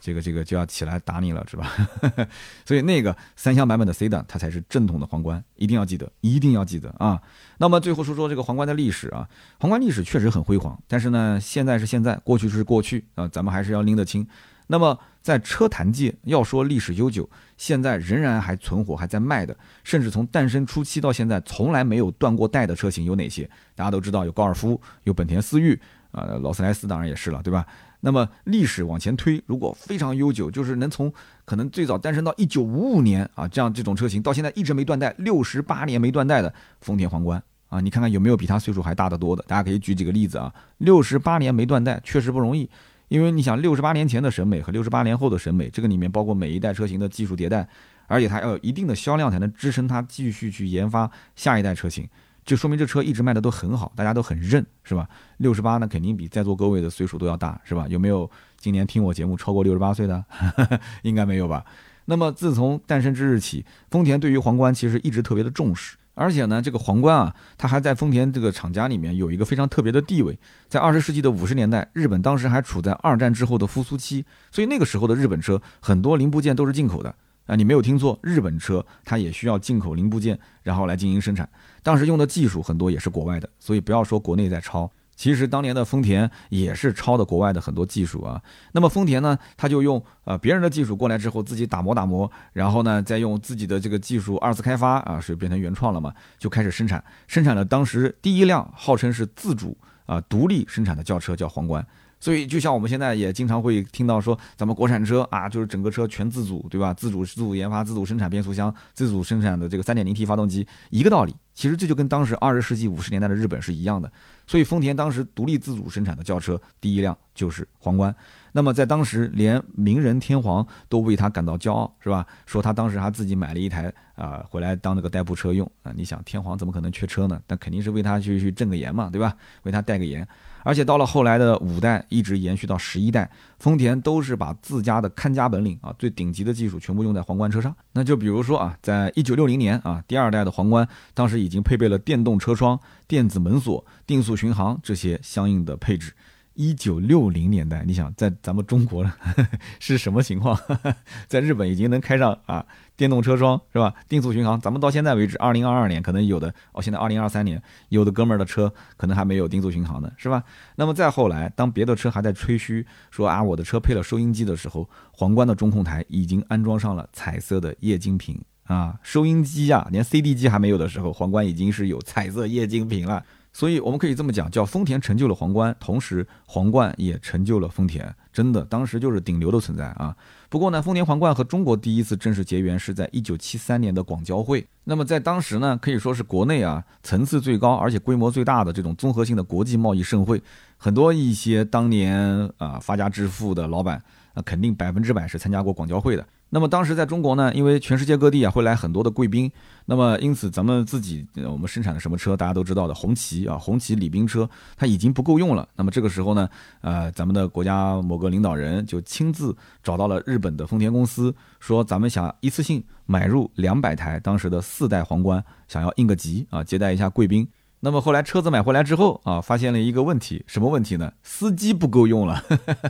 这个这个就要起来打你了，是吧？[laughs] 所以那个三厢版本的 C 档，它才是正统的皇冠，一定要记得，一定要记得啊！那么最后说说这个皇冠的历史啊，皇冠历史确实很辉煌，但是呢，现在是现在，过去是过去啊，咱们还是要拎得清。那么在车坛界，要说历史悠久，现在仍然还存活、还在卖的，甚至从诞生初期到现在从来没有断过代的车型有哪些？大家都知道，有高尔夫，有本田思域，啊，劳斯莱斯当然也是了，对吧？那么历史往前推，如果非常悠久，就是能从可能最早诞生到一九五五年啊，这样这种车型到现在一直没断代，六十八年没断代的丰田皇冠啊，你看看有没有比它岁数还大得多的？大家可以举几个例子啊。六十八年没断代确实不容易，因为你想六十八年前的审美和六十八年后的审美，这个里面包括每一代车型的技术迭代，而且它要有一定的销量才能支撑它继续去研发下一代车型。就说明这车一直卖的都很好，大家都很认，是吧？六十八呢肯定比在座各位的岁数都要大，是吧？有没有今年听我节目超过六十八岁的？[laughs] 应该没有吧？那么自从诞生之日起，丰田对于皇冠其实一直特别的重视，而且呢，这个皇冠啊，它还在丰田这个厂家里面有一个非常特别的地位。在二十世纪的五十年代，日本当时还处在二战之后的复苏期，所以那个时候的日本车很多零部件都是进口的。啊，你没有听错，日本车它也需要进口零部件，然后来进行生产。当时用的技术很多也是国外的，所以不要说国内在抄，其实当年的丰田也是抄的国外的很多技术啊。那么丰田呢，他就用呃别人的技术过来之后，自己打磨打磨，然后呢再用自己的这个技术二次开发啊，是变成原创了嘛，就开始生产，生产了当时第一辆号称是自主啊独立生产的轿车，叫皇冠。所以，就像我们现在也经常会听到说，咱们国产车啊，就是整个车全自主，对吧？自主自主研发、自主生产变速箱、自主生产的这个 3.0T 发动机，一个道理。其实这就跟当时二十世纪五十年代的日本是一样的。所以，丰田当时独立自主生产的轿车第一辆就是皇冠。那么在当时，连名人天皇都为他感到骄傲，是吧？说他当时还自己买了一台啊，回来当那个代步车用啊。你想，天皇怎么可能缺车呢？那肯定是为他去去挣个颜嘛，对吧？为他代个言。而且到了后来的五代，一直延续到十一代，丰田都是把自家的看家本领啊，最顶级的技术全部用在皇冠车上。那就比如说啊，在一九六零年啊，第二代的皇冠当时已经配备了电动车窗、电子门锁、定速巡航这些相应的配置。一九六零年代，你想在咱们中国 [laughs] 是什么情况？[laughs] 在日本已经能开上啊电动车窗是吧？定速巡航，咱们到现在为止，二零二二年可能有的哦，现在二零二三年有的哥们儿的车可能还没有定速巡航呢，是吧？那么再后来，当别的车还在吹嘘说啊我的车配了收音机的时候，皇冠的中控台已经安装上了彩色的液晶屏啊，收音机啊，连 CD 机还没有的时候，皇冠已经是有彩色液晶屏了。所以我们可以这么讲，叫丰田成就了皇冠，同时皇冠也成就了丰田，真的当时就是顶流的存在啊。不过呢，丰田皇冠和中国第一次正式结缘是在一九七三年的广交会。那么在当时呢，可以说是国内啊层次最高而且规模最大的这种综合性的国际贸易盛会，很多一些当年啊发家致富的老板，那肯定百分之百是参加过广交会的。那么当时在中国呢，因为全世界各地啊会来很多的贵宾，那么因此咱们自己我们生产的什么车，大家都知道的红旗啊，红旗礼宾车它已经不够用了。那么这个时候呢，呃，咱们的国家某个领导人就亲自找到了日本的丰田公司，说咱们想一次性买入两百台当时的四代皇冠，想要应个急啊，接待一下贵宾。那么后来车子买回来之后啊，发现了一个问题，什么问题呢？司机不够用了，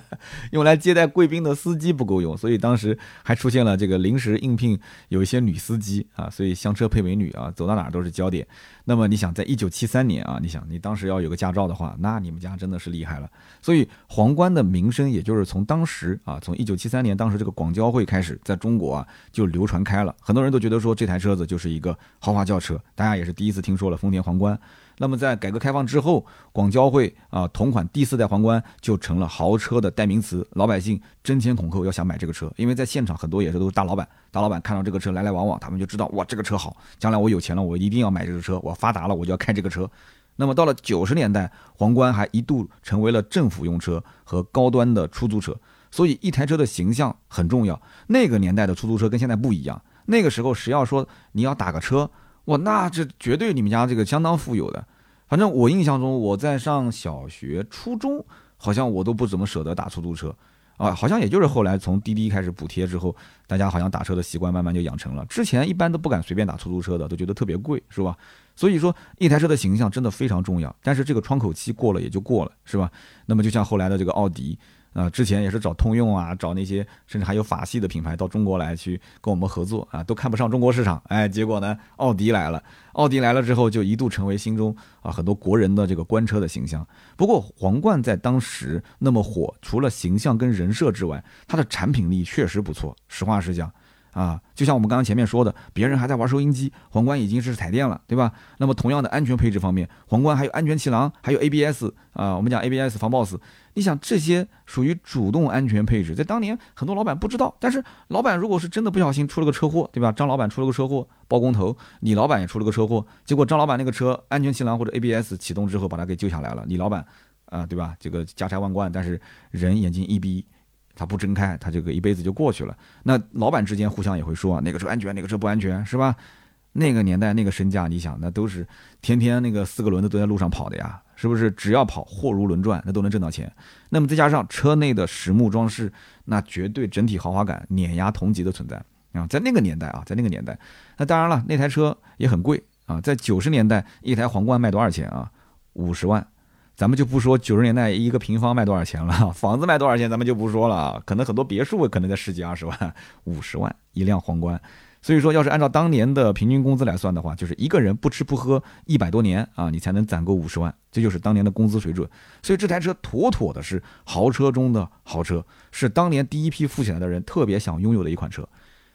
[laughs] 用来接待贵宾的司机不够用，所以当时还出现了这个临时应聘有一些女司机啊，所以香车配美女啊，走到哪都是焦点。那么你想，在一九七三年啊，你想你当时要有个驾照的话，那你们家真的是厉害了。所以皇冠的名声，也就是从当时啊，从一九七三年当时这个广交会开始，在中国啊就流传开了，很多人都觉得说这台车子就是一个豪华轿车，大家也是第一次听说了丰田皇冠。那么在改革开放之后，广交会啊同款第四代皇冠就成了豪车的代名词，老百姓争先恐后要想买这个车，因为在现场很多也是都是大老板，大老板看到这个车来来往往，他们就知道哇这个车好，将来我有钱了我一定要买这个车，我发达了我就要开这个车。那么到了九十年代，皇冠还一度成为了政府用车和高端的出租车，所以一台车的形象很重要。那个年代的出租车跟现在不一样，那个时候谁要说你要打个车。哇，那这绝对你们家这个相当富有的。反正我印象中，我在上小学、初中，好像我都不怎么舍得打出租车啊。好像也就是后来从滴滴开始补贴之后，大家好像打车的习惯慢慢就养成了。之前一般都不敢随便打出租车的，都觉得特别贵，是吧？所以说，一台车的形象真的非常重要。但是这个窗口期过了也就过了，是吧？那么就像后来的这个奥迪。啊，之前也是找通用啊，找那些甚至还有法系的品牌到中国来去跟我们合作啊，都看不上中国市场。哎，结果呢，奥迪来了，奥迪来了之后就一度成为心中啊很多国人的这个官车的形象。不过皇冠在当时那么火，除了形象跟人设之外，它的产品力确实不错。实话实讲。啊，就像我们刚刚前面说的，别人还在玩收音机，皇冠已经是彩电了，对吧？那么同样的安全配置方面，皇冠还有安全气囊，还有 ABS 啊，我们讲 ABS 防抱死。你想这些属于主动安全配置，在当年很多老板不知道，但是老板如果是真的不小心出了个车祸，对吧？张老板出了个车祸，包工头，李老板也出了个车祸，结果张老板那个车安全气囊或者 ABS 启动之后把他给救下来了，李老板啊，对吧？这个家财万贯，但是人眼睛一闭。他不睁开，他这个一辈子就过去了。那老板之间互相也会说哪个车安全，哪个车不安全，是吧？那个年代那个身价，你想那都是天天那个四个轮子都在路上跑的呀，是不是？只要跑，货如轮转，那都能挣到钱。那么再加上车内的实木装饰，那绝对整体豪华感碾压同级的存在啊！在那个年代啊，在那个年代，那当然了，那台车也很贵啊。在九十年代，一台皇冠卖多少钱啊？五十万。咱们就不说九十年代一个平方卖多少钱了，[laughs] 房子卖多少钱咱们就不说了，可能很多别墅可能在十几二十万、五十万一辆皇冠。所以说，要是按照当年的平均工资来算的话，就是一个人不吃不喝一百多年啊，你才能攒够五十万，这就是当年的工资水准。所以这台车妥妥的是豪车中的豪车，是当年第一批富起来的人特别想拥有的一款车。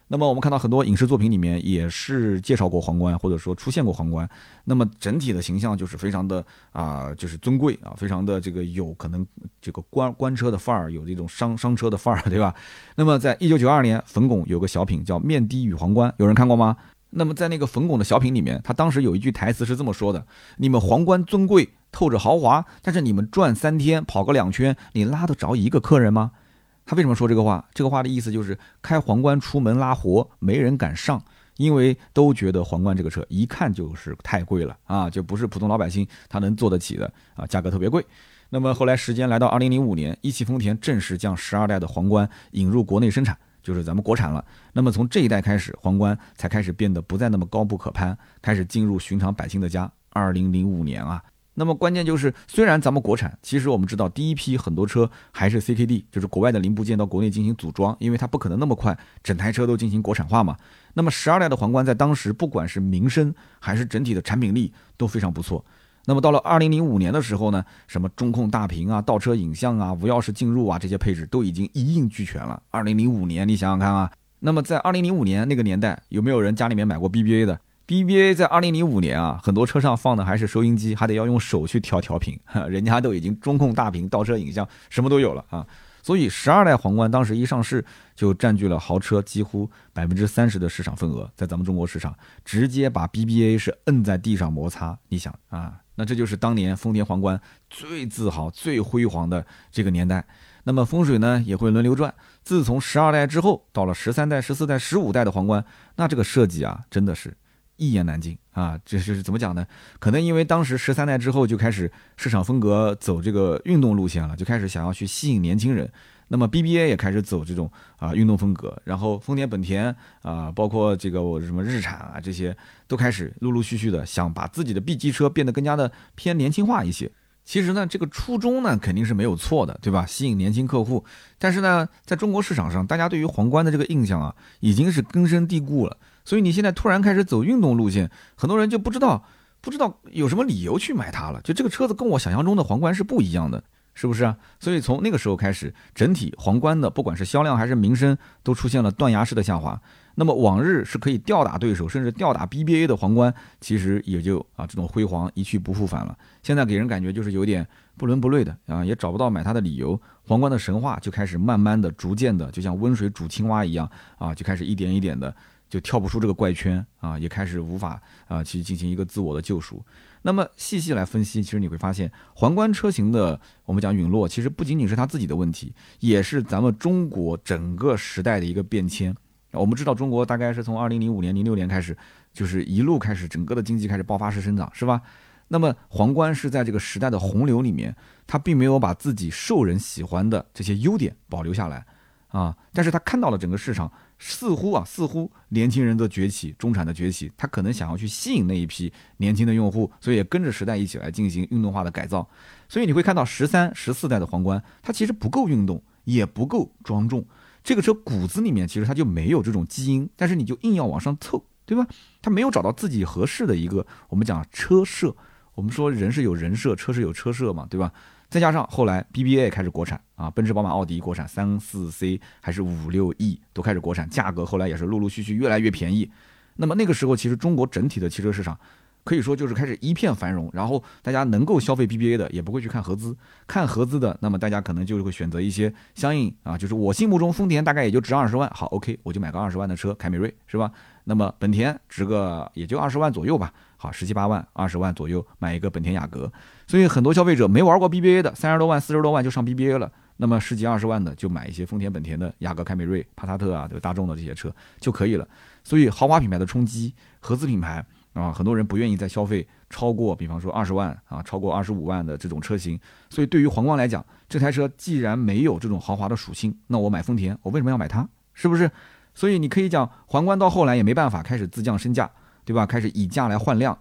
那么我们看到很多影视作品里面也是介绍过皇冠，或者说出现过皇冠。那么整体的形象就是非常的啊，就是尊贵啊，非常的这个有可能这个官官车的范儿，有这种商商车的范儿，对吧？那么在一九九二年，冯巩有个小品叫《面的与皇冠》，有人看过吗？那么在那个冯巩的小品里面，他当时有一句台词是这么说的：“你们皇冠尊贵透着豪华，但是你们转三天跑个两圈，你拉得着一个客人吗？”他为什么说这个话？这个话的意思就是开皇冠出门拉活，没人敢上，因为都觉得皇冠这个车一看就是太贵了啊，就不是普通老百姓他能坐得起的啊，价格特别贵。那么后来时间来到二零零五年，一汽丰田正式将十二代的皇冠引入国内生产，就是咱们国产了。那么从这一代开始，皇冠才开始变得不再那么高不可攀，开始进入寻常百姓的家。二零零五年啊。那么关键就是，虽然咱们国产，其实我们知道第一批很多车还是 CKD，就是国外的零部件到国内进行组装，因为它不可能那么快整台车都进行国产化嘛。那么十二代的皇冠在当时，不管是名声还是整体的产品力都非常不错。那么到了二零零五年的时候呢，什么中控大屏啊、倒车影像啊、无钥匙进入啊这些配置都已经一应俱全了。二零零五年，你想想看啊，那么在二零零五年那个年代，有没有人家里面买过 BBA 的？BBA 在二零零五年啊，很多车上放的还是收音机，还得要用手去调调频，[laughs] 人家都已经中控大屏、倒车影像什么都有了啊。所以十二代皇冠当时一上市就占据了豪车几乎百分之三十的市场份额，在咱们中国市场直接把 BBA 是摁在地上摩擦。你想啊，那这就是当年丰田皇冠最自豪、最辉煌的这个年代。那么风水呢也会轮流转，自从十二代之后，到了十三代、十四代、十五代的皇冠，那这个设计啊，真的是。一言难尽啊！这是怎么讲呢？可能因为当时十三代之后就开始市场风格走这个运动路线了，就开始想要去吸引年轻人。那么 BBA 也开始走这种啊运动风格，然后丰田、本田啊，包括这个我什么日产啊，这些都开始陆陆续续的想把自己的 B 级车变得更加的偏年轻化一些。其实呢，这个初衷呢肯定是没有错的，对吧？吸引年轻客户。但是呢，在中国市场上，大家对于皇冠的这个印象啊，已经是根深蒂固了。所以你现在突然开始走运动路线，很多人就不知道，不知道有什么理由去买它了。就这个车子跟我想象中的皇冠是不一样的，是不是啊？所以从那个时候开始，整体皇冠的不管是销量还是名声，都出现了断崖式的下滑。那么往日是可以吊打对手，甚至吊打 BBA 的皇冠，其实也就啊这种辉煌一去不复返了。现在给人感觉就是有点不伦不类的啊，也找不到买它的理由。皇冠的神话就开始慢慢的、逐渐的，就像温水煮青蛙一样啊，就开始一点一点的。就跳不出这个怪圈啊，也开始无法啊去进行一个自我的救赎。那么细细来分析，其实你会发现，皇冠车型的我们讲陨落，其实不仅仅是它自己的问题，也是咱们中国整个时代的一个变迁。我们知道，中国大概是从二零零五年、零六年开始，就是一路开始整个的经济开始爆发式生长，是吧？那么皇冠是在这个时代的洪流里面，它并没有把自己受人喜欢的这些优点保留下来啊，但是它看到了整个市场。似乎啊，似乎年轻人的崛起，中产的崛起，他可能想要去吸引那一批年轻的用户，所以也跟着时代一起来进行运动化的改造。所以你会看到十三、十四代的皇冠，它其实不够运动，也不够庄重。这个车骨子里面其实它就没有这种基因，但是你就硬要往上凑，对吧？它没有找到自己合适的一个我们讲车设。我们说人是有人设，车是有车设嘛，对吧？再加上后来 BBA 开始国产啊，奔驰、宝马、奥迪国产三四 C 还是五六 E 都开始国产，价格后来也是陆陆续续越来越便宜。那么那个时候，其实中国整体的汽车市场可以说就是开始一片繁荣，然后大家能够消费 BBA 的也不会去看合资，看合资的，那么大家可能就会选择一些相应啊，就是我心目中丰田大概也就值二十万，好 OK，我就买个二十万的车，凯美瑞是吧？那么本田值个也就二十万左右吧。好，十七八万、二十万左右买一个本田雅阁，所以很多消费者没玩过 BBA 的，三十多万、四十多万就上 BBA 了。那么十几二十万的就买一些丰田、本田的雅阁、凯美瑞、帕萨特啊，对大众的这些车就可以了。所以豪华品牌的冲击，合资品牌啊，很多人不愿意再消费超过，比方说二十万啊，超过二十五万的这种车型。所以对于皇冠来讲，这台车既然没有这种豪华的属性，那我买丰田，我为什么要买它？是不是？所以你可以讲，皇冠到后来也没办法，开始自降身价。对吧？开始以价来换量，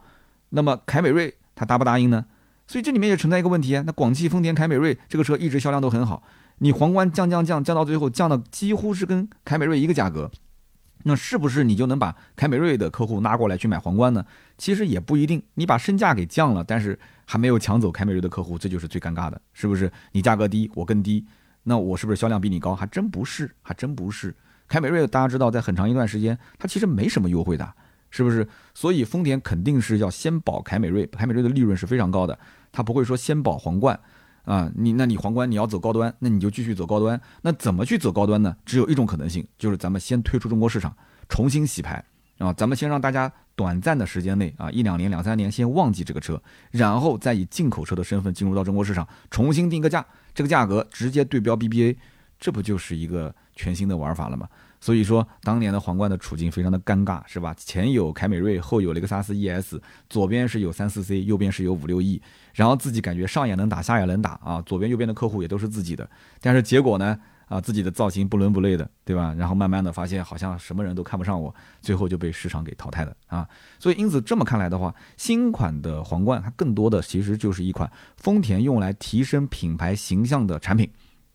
那么凯美瑞它答不答应呢？所以这里面也存在一个问题啊。那广汽丰田凯美瑞这个车一直销量都很好，你皇冠降降降降到最后降到几乎是跟凯美瑞一个价格，那是不是你就能把凯美瑞的客户拉过来去买皇冠呢？其实也不一定。你把身价给降了，但是还没有抢走凯美瑞的客户，这就是最尴尬的，是不是？你价格低，我更低，那我是不是销量比你高？还真不是，还真不是。凯美瑞大家知道，在很长一段时间它其实没什么优惠的。是不是？所以丰田肯定是要先保凯美瑞，凯美瑞的利润是非常高的，它不会说先保皇冠啊。你那你皇冠你要走高端，那你就继续走高端。那怎么去走高端呢？只有一种可能性，就是咱们先退出中国市场，重新洗牌啊。咱们先让大家短暂的时间内啊，一两年、两三年先忘记这个车，然后再以进口车的身份进入到中国市场，重新定个价，这个价格直接对标 BBA，这不就是一个全新的玩法了吗？所以说，当年的皇冠的处境非常的尴尬，是吧？前有凯美瑞，后有雷克萨斯 ES，左边是有三四 C，右边是有五六 E，然后自己感觉上也能打，下也能打啊，左边右边的客户也都是自己的。但是结果呢，啊，自己的造型不伦不类的，对吧？然后慢慢的发现好像什么人都看不上我，最后就被市场给淘汰了啊。所以因此这么看来的话，新款的皇冠它更多的其实就是一款丰田用来提升品牌形象的产品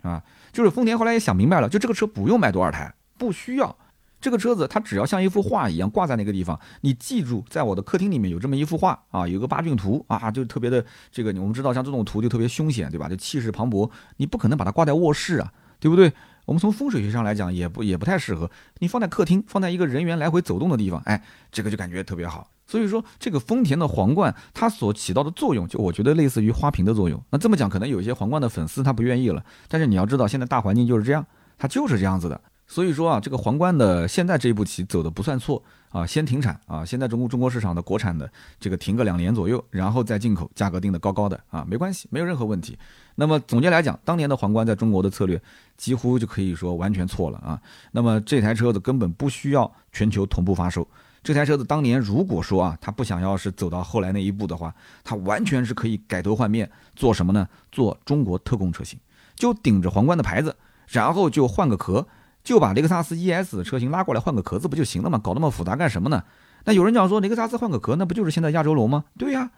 啊。就是丰田后来也想明白了，就这个车不用卖多少台，不需要。这个车子它只要像一幅画一样挂在那个地方，你记住，在我的客厅里面有这么一幅画啊，有个八骏图啊，就特别的这个，我们知道像这种图就特别凶险，对吧？就气势磅礴，你不可能把它挂在卧室啊，对不对？我们从风水学上来讲，也不也不太适合你放在客厅，放在一个人员来回走动的地方，哎，这个就感觉特别好。所以说，这个丰田的皇冠它所起到的作用，就我觉得类似于花瓶的作用。那这么讲，可能有一些皇冠的粉丝他不愿意了，但是你要知道，现在大环境就是这样，它就是这样子的。所以说啊，这个皇冠的现在这一步棋走的不算错啊，先停产啊，现在中国中国市场的国产的这个停个两年左右，然后再进口，价格定的高高的啊，没关系，没有任何问题。那么总结来讲，当年的皇冠在中国的策略几乎就可以说完全错了啊。那么这台车子根本不需要全球同步发售，这台车子当年如果说啊，他不想要是走到后来那一步的话，他完全是可以改头换面，做什么呢？做中国特供车型，就顶着皇冠的牌子，然后就换个壳。就把雷克萨斯 ES 的车型拉过来换个壳子不就行了吗？搞那么复杂干什么呢？那有人讲说雷克萨斯换个壳，那不就是现在亚洲龙吗？对呀，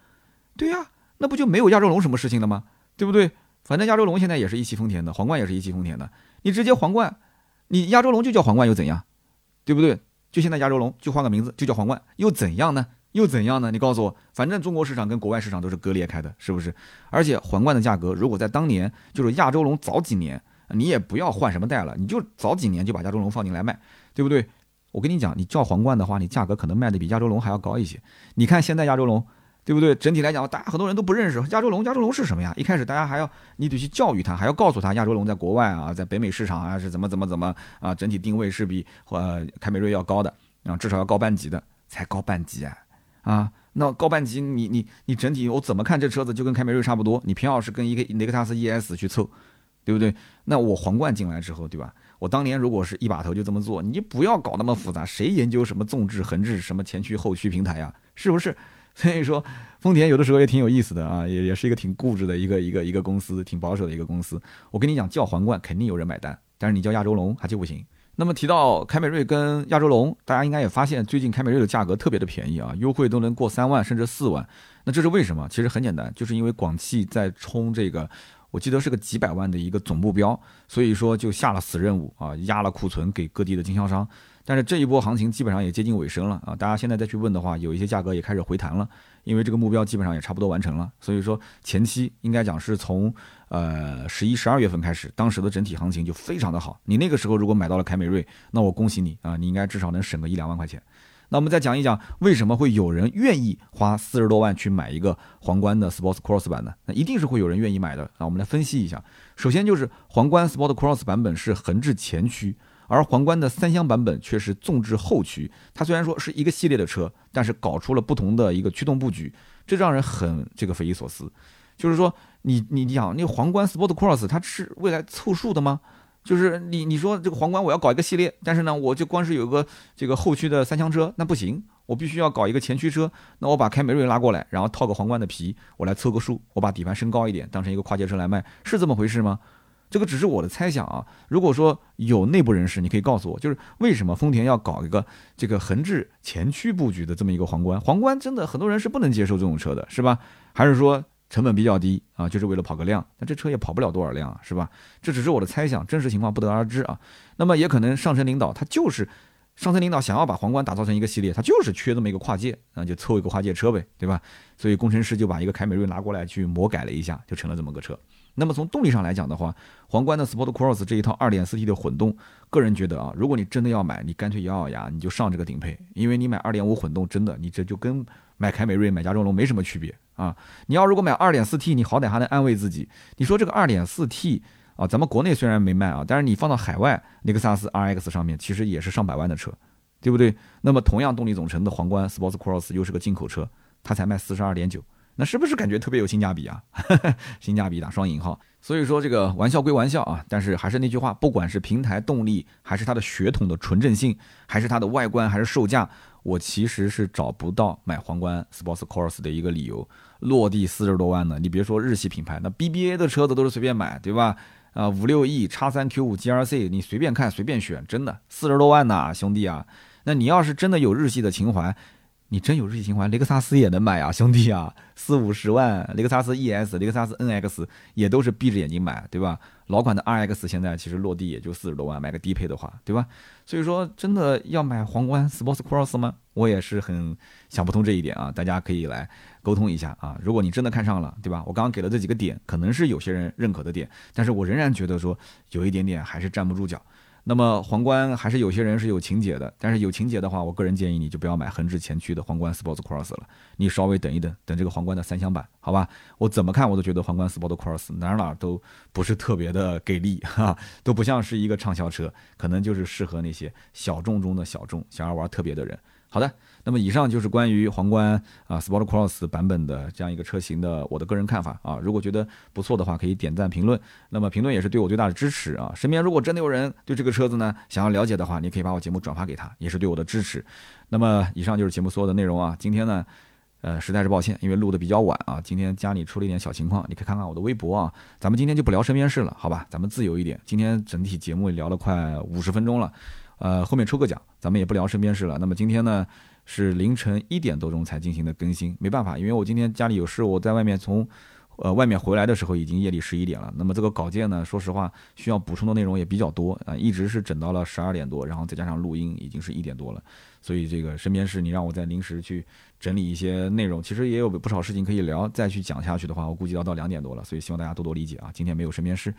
对呀，那不就没有亚洲龙什么事情了吗？对不对？反正亚洲龙现在也是一汽丰田的，皇冠也是一汽丰田的，你直接皇冠，你亚洲龙就叫皇冠又怎样？对不对？就现在亚洲龙就换个名字就叫皇冠又怎样呢？又怎样呢？你告诉我，反正中国市场跟国外市场都是割裂开的，是不是？而且皇冠的价格如果在当年就是亚洲龙早几年。你也不要换什么代了，你就早几年就把亚洲龙放进来卖，对不对？我跟你讲，你叫皇冠的话，你价格可能卖的比亚洲龙还要高一些。你看现在亚洲龙，对不对？整体来讲，大家很多人都不认识亚洲龙，亚洲龙是什么呀？一开始大家还要你得去教育他，还要告诉他亚洲龙在国外啊，在北美市场啊是怎么怎么怎么啊，整体定位是比呃凯美瑞要高的，啊至少要高半级的，才高半级啊啊，那高半级你你你整体我怎么看这车子就跟凯美瑞差不多，你偏要是跟一个雷克萨斯 ES 去凑。对不对？那我皇冠进来之后，对吧？我当年如果是一把头就这么做，你不要搞那么复杂，谁研究什么纵置、横置、什么前驱、后驱平台呀？是不是？[laughs] 所以说，丰田有的时候也挺有意思的啊，也也是一个挺固执的一个一个一个公司，挺保守的一个公司。我跟你讲，叫皇冠肯定有人买单，但是你叫亚洲龙还就不行。那么提到凯美瑞跟亚洲龙，大家应该也发现，最近凯美瑞的价格特别的便宜啊，优惠都能过三万甚至四万。那这是为什么？其实很简单，就是因为广汽在冲这个。我记得是个几百万的一个总目标，所以说就下了死任务啊，压了库存给各地的经销商。但是这一波行情基本上也接近尾声了啊，大家现在再去问的话，有一些价格也开始回弹了，因为这个目标基本上也差不多完成了。所以说前期应该讲是从呃十一、十二月份开始，当时的整体行情就非常的好。你那个时候如果买到了凯美瑞，那我恭喜你啊，你应该至少能省个一两万块钱。那我们再讲一讲为什么会有人愿意花四十多万去买一个皇冠的 Sports Cross 版呢？那一定是会有人愿意买的啊！我们来分析一下。首先就是皇冠 Sports Cross 版本是横置前驱，而皇冠的三厢版本却是纵置后驱。它虽然说是一个系列的车，但是搞出了不同的一个驱动布局，这让人很这个匪夷所思。就是说，你你你想那皇冠 Sports Cross 它是未来凑数的吗？就是你你说这个皇冠我要搞一个系列，但是呢，我就光是有个这个后驱的三厢车，那不行，我必须要搞一个前驱车。那我把凯美瑞拉过来，然后套个皇冠的皮，我来凑个数，我把底盘升高一点，当成一个跨界车来卖，是这么回事吗？这个只是我的猜想啊。如果说有内部人士，你可以告诉我，就是为什么丰田要搞一个这个横置前驱布局的这么一个皇冠？皇冠真的很多人是不能接受这种车的，是吧？还是说？成本比较低啊，就是为了跑个量，那这车也跑不了多少辆啊，是吧？这只是我的猜想，真实情况不得而知啊。那么也可能上层领导他就是上层领导想要把皇冠打造成一个系列，他就是缺这么一个跨界，那就凑一个跨界车呗，对吧？所以工程师就把一个凯美瑞拿过来去魔改了一下，就成了这么个车。那么从动力上来讲的话，皇冠的 Sport Cross 这一套 2.4T 的混动，个人觉得啊，如果你真的要买，你干脆咬咬牙，你就上这个顶配，因为你买2.5混动真的，你这就跟买凯美瑞、买加州龙没什么区别。啊，你要如果买二点四 T，你好歹还能安慰自己。你说这个二点四 T 啊，咱们国内虽然没卖啊，但是你放到海外，雷克萨斯 RX 上面其实也是上百万的车，对不对？那么同样动力总成的皇冠 Sports Cross 又是个进口车，它才卖四十二点九，那是不是感觉特别有性价比啊？[laughs] 性价比打双引号。所以说这个玩笑归玩笑啊，但是还是那句话，不管是平台动力，还是它的血统的纯正性，还是它的外观，还是售价。我其实是找不到买皇冠 Sports Cross 的一个理由，落地四十多万呢。你别说日系品牌，那 BBA 的车子都是随便买，对吧？啊，五六 E 叉三 Q 五 GRC，你随便看随便选，真的四十多万呐，兄弟啊！那你要是真的有日系的情怀，你真有日系情怀，雷克萨斯也能买啊，兄弟啊，四五十万，雷克萨斯 ES、雷克萨斯 NX 也都是闭着眼睛买，对吧？老款的 RX 现在其实落地也就四十多万，买个低配的话，对吧？所以说，真的要买皇冠 Sports Cross 吗？我也是很想不通这一点啊，大家可以来沟通一下啊。如果你真的看上了，对吧？我刚刚给了这几个点，可能是有些人认可的点，但是我仍然觉得说有一点点还是站不住脚。那么皇冠还是有些人是有情节的，但是有情节的话，我个人建议你就不要买横置前驱的皇冠 Sports Cross 了，你稍微等一等，等这个皇冠的三厢版，好吧？我怎么看我都觉得皇冠 Sports Cross 哪哪都不是特别的给力哈，都不像是一个畅销车，可能就是适合那些小众中的小众，想要玩特别的人。好的。那么以上就是关于皇冠啊 Sport Cross 版本的这样一个车型的我的个人看法啊，如果觉得不错的话，可以点赞评论。那么评论也是对我最大的支持啊。身边如果真的有人对这个车子呢想要了解的话，你可以把我节目转发给他，也是对我的支持。那么以上就是节目所有的内容啊。今天呢，呃，实在是抱歉，因为录的比较晚啊，今天家里出了一点小情况，你可以看看我的微博啊。咱们今天就不聊身边事了，好吧？咱们自由一点。今天整体节目聊了快五十分钟了，呃，后面抽个奖，咱们也不聊身边事了。那么今天呢？是凌晨一点多钟才进行的更新，没办法，因为我今天家里有事，我在外面从，呃，外面回来的时候已经夜里十一点了。那么这个稿件呢，说实话需要补充的内容也比较多啊，一直是整到了十二点多，然后再加上录音，已经是一点多了。所以这个身边事，你让我再临时去整理一些内容，其实也有不少事情可以聊，再去讲下去的话，我估计要到两点多了。所以希望大家多多理解啊，今天没有身边事。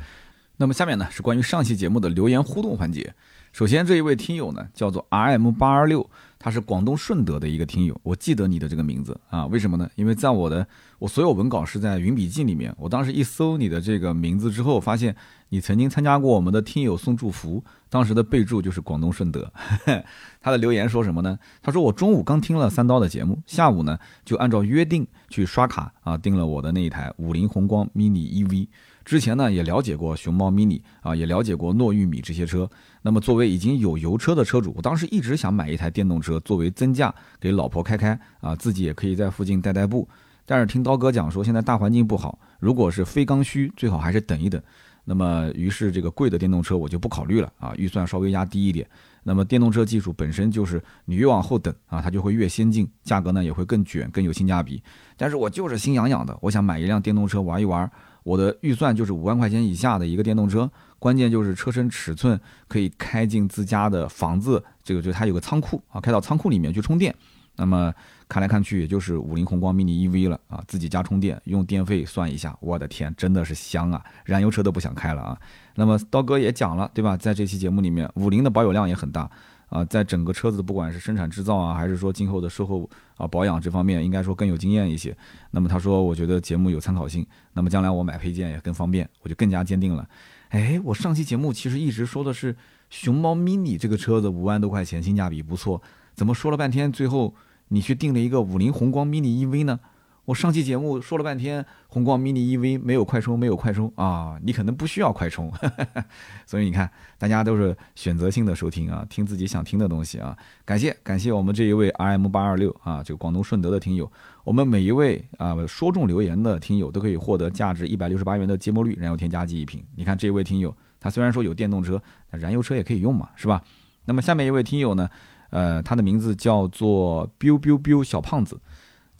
那么下面呢是关于上期节目的留言互动环节。首先这一位听友呢叫做 R M 八二六。他是广东顺德的一个听友，我记得你的这个名字啊，为什么呢？因为在我的我所有文稿是在云笔记里面，我当时一搜你的这个名字之后，发现你曾经参加过我们的听友送祝福，当时的备注就是广东顺德。[laughs] 他的留言说什么呢？他说我中午刚听了三刀的节目，下午呢就按照约定去刷卡啊订了我的那一台五菱宏光 mini EV。之前呢也了解过熊猫 mini 啊，也了解过糯玉米这些车。那么作为已经有油车的车主，我当时一直想买一台电动车作为增驾给老婆开开啊，自己也可以在附近代代步。但是听刀哥讲说现在大环境不好，如果是非刚需，最好还是等一等。那么于是这个贵的电动车我就不考虑了啊，预算稍微压低一点。那么电动车技术本身就是你越往后等啊，它就会越先进，价格呢也会更卷，更有性价比。但是我就是心痒痒的，我想买一辆电动车玩一玩。我的预算就是五万块钱以下的一个电动车，关键就是车身尺寸可以开进自家的房子，这个就它有个仓库啊，开到仓库里面去充电。那么看来看去也就是五菱宏光 mini EV 了啊，自己家充电用电费算一下，我的天，真的是香啊，燃油车都不想开了啊。那么刀哥也讲了，对吧？在这期节目里面，五菱的保有量也很大。啊，在整个车子不管是生产制造啊，还是说今后的售后啊保养这方面，应该说更有经验一些。那么他说，我觉得节目有参考性，那么将来我买配件也更方便，我就更加坚定了。哎，我上期节目其实一直说的是熊猫 mini 这个车子五万多块钱，性价比不错，怎么说了半天，最后你去订了一个五菱宏光 mini EV 呢？我上期节目说了半天，宏光 mini EV 没有快充，没有快充啊，你可能不需要快充，[laughs] 所以你看，大家都是选择性的收听啊，听自己想听的东西啊。感谢感谢我们这一位 RM 八二六啊，就广东顺德的听友，我们每一位啊说中留言的听友都可以获得价值一百六十八元的节末绿燃油添加剂一瓶。你看这一位听友，他虽然说有电动车，那燃油车也可以用嘛，是吧？那么下面一位听友呢，呃，他的名字叫做 biu biu biu 小胖子。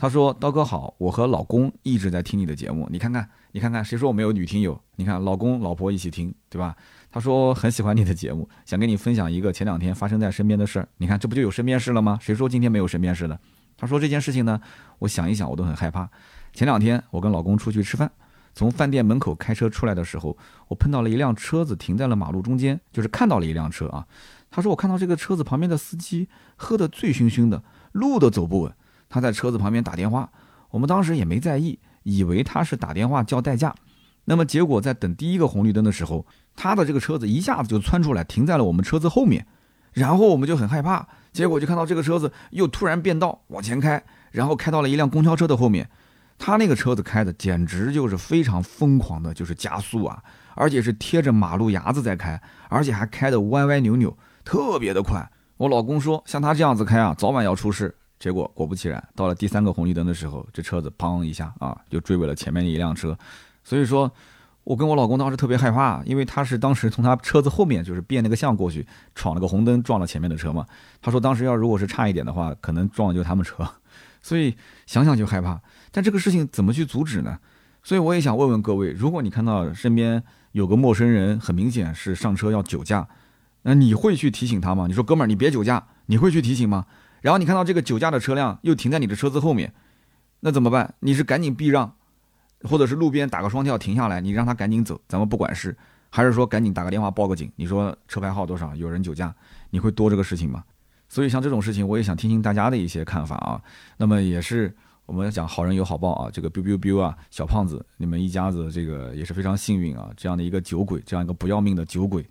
他说：“刀哥好，我和老公一直在听你的节目，你看看，你看看，谁说我没有女听友？你看，老公老婆一起听，对吧？”他说很喜欢你的节目，想跟你分享一个前两天发生在身边的事儿。你看，这不就有身边事了吗？谁说今天没有身边事的？他说这件事情呢，我想一想我都很害怕。前两天我跟老公出去吃饭，从饭店门口开车出来的时候，我碰到了一辆车子停在了马路中间，就是看到了一辆车啊。他说我看到这个车子旁边的司机喝得醉醺醺的，路都走不稳。他在车子旁边打电话，我们当时也没在意，以为他是打电话叫代驾。那么结果在等第一个红绿灯的时候，他的这个车子一下子就窜出来，停在了我们车子后面。然后我们就很害怕，结果就看到这个车子又突然变道往前开，然后开到了一辆公交车的后面。他那个车子开的简直就是非常疯狂的，就是加速啊，而且是贴着马路牙子在开，而且还开的歪歪扭扭，特别的快。我老公说，像他这样子开啊，早晚要出事。结果果不其然，到了第三个红绿灯的时候，这车子砰一下啊，就追尾了前面的一辆车。所以说，我跟我老公当时特别害怕，因为他是当时从他车子后面就是变那个向过去，闯了个红灯撞了前面的车嘛。他说当时要如果是差一点的话，可能撞的就是他们车，所以想想就害怕。但这个事情怎么去阻止呢？所以我也想问问各位，如果你看到身边有个陌生人，很明显是上车要酒驾，那你会去提醒他吗？你说哥们儿你别酒驾，你会去提醒吗？然后你看到这个酒驾的车辆又停在你的车子后面，那怎么办？你是赶紧避让？或者是路边打个双跳停下来，你让他赶紧走，咱们不管事，还是说赶紧打个电话报个警？你说车牌号多少？有人酒驾，你会多这个事情吗？所以像这种事情，我也想听听大家的一些看法啊。那么也是我们讲好人有好报啊，这个 biu biu biu 啊，小胖子，你们一家子这个也是非常幸运啊，这样的一个酒鬼，这样一个不要命的酒鬼，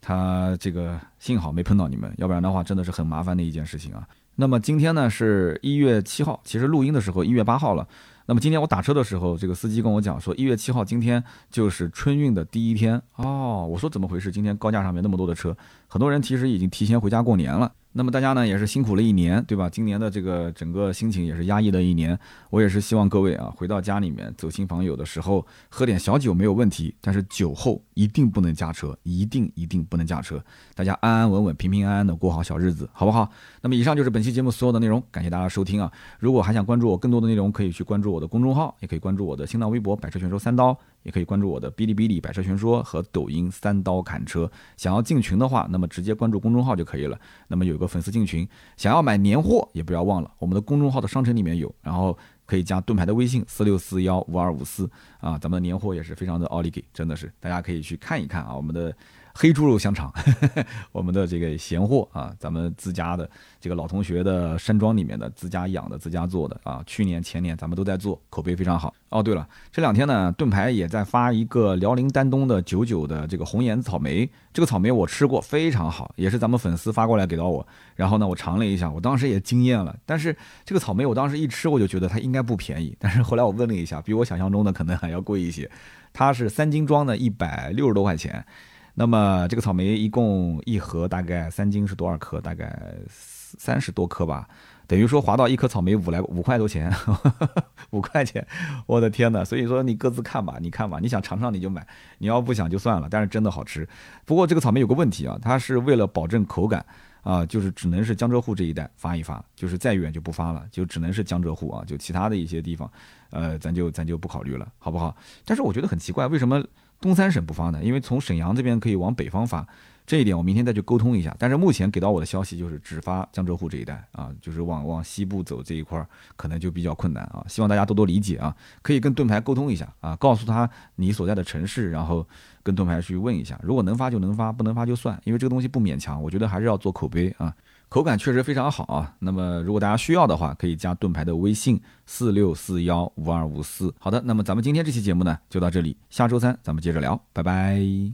他这个幸好没碰到你们，要不然的话真的是很麻烦的一件事情啊。那么今天呢是一月七号，其实录音的时候一月八号了。那么今天我打车的时候，这个司机跟我讲说，一月七号今天就是春运的第一天哦。我说怎么回事？今天高架上面那么多的车，很多人其实已经提前回家过年了。那么大家呢也是辛苦了一年，对吧？今年的这个整个心情也是压抑的一年。我也是希望各位啊，回到家里面走亲访友的时候，喝点小酒没有问题，但是酒后一定不能驾车，一定一定不能驾车。大家安安稳稳、平平安安的过好小日子，好不好？那么以上就是本期节目所有的内容，感谢大家收听啊！如果还想关注我更多的内容，可以去关注我的公众号，也可以关注我的新浪微博“百车全说三刀”。也可以关注我的哔哩哔哩百车全说和抖音三刀砍车。想要进群的话，那么直接关注公众号就可以了。那么有一个粉丝进群，想要买年货也不要忘了，我们的公众号的商城里面有，然后可以加盾牌的微信四六四幺五二五四啊，咱们的年货也是非常的奥利给，真的是大家可以去看一看啊，我们的。黑猪肉香肠，[laughs] 我们的这个闲货啊，咱们自家的这个老同学的山庄里面的自家养的、自家做的啊，去年前年咱们都在做，口碑非常好。哦，对了，这两天呢，盾牌也在发一个辽宁丹东的九九的这个红颜草莓，这个草莓我吃过，非常好，也是咱们粉丝发过来给到我，然后呢，我尝了一下，我当时也惊艳了。但是这个草莓我当时一吃，我就觉得它应该不便宜，但是后来我问了一下，比我想象中的可能还要贵一些，它是三斤装的，一百六十多块钱。那么这个草莓一共一盒大概三斤是多少颗？大概三十多颗吧，等于说划到一颗草莓五来五块多钱，[laughs] 五块钱，我的天呐！所以说你各自看吧，你看吧，你想尝尝你就买，你要不想就算了。但是真的好吃。不过这个草莓有个问题啊，它是为了保证口感啊，就是只能是江浙沪这一带发一发，就是再远就不发了，就只能是江浙沪啊，就其他的一些地方，呃，咱就咱就不考虑了，好不好？但是我觉得很奇怪，为什么？东三省不发呢，因为从沈阳这边可以往北方发，这一点我明天再去沟通一下。但是目前给到我的消息就是只发江浙沪这一带啊，就是往往西部走这一块可能就比较困难啊。希望大家多多理解啊，可以跟盾牌沟通一下啊，告诉他你所在的城市，然后跟盾牌去问一下，如果能发就能发，不能发就算，因为这个东西不勉强，我觉得还是要做口碑啊。口感确实非常好啊！那么如果大家需要的话，可以加盾牌的微信四六四幺五二五四。好的，那么咱们今天这期节目呢就到这里，下周三咱们接着聊，拜拜。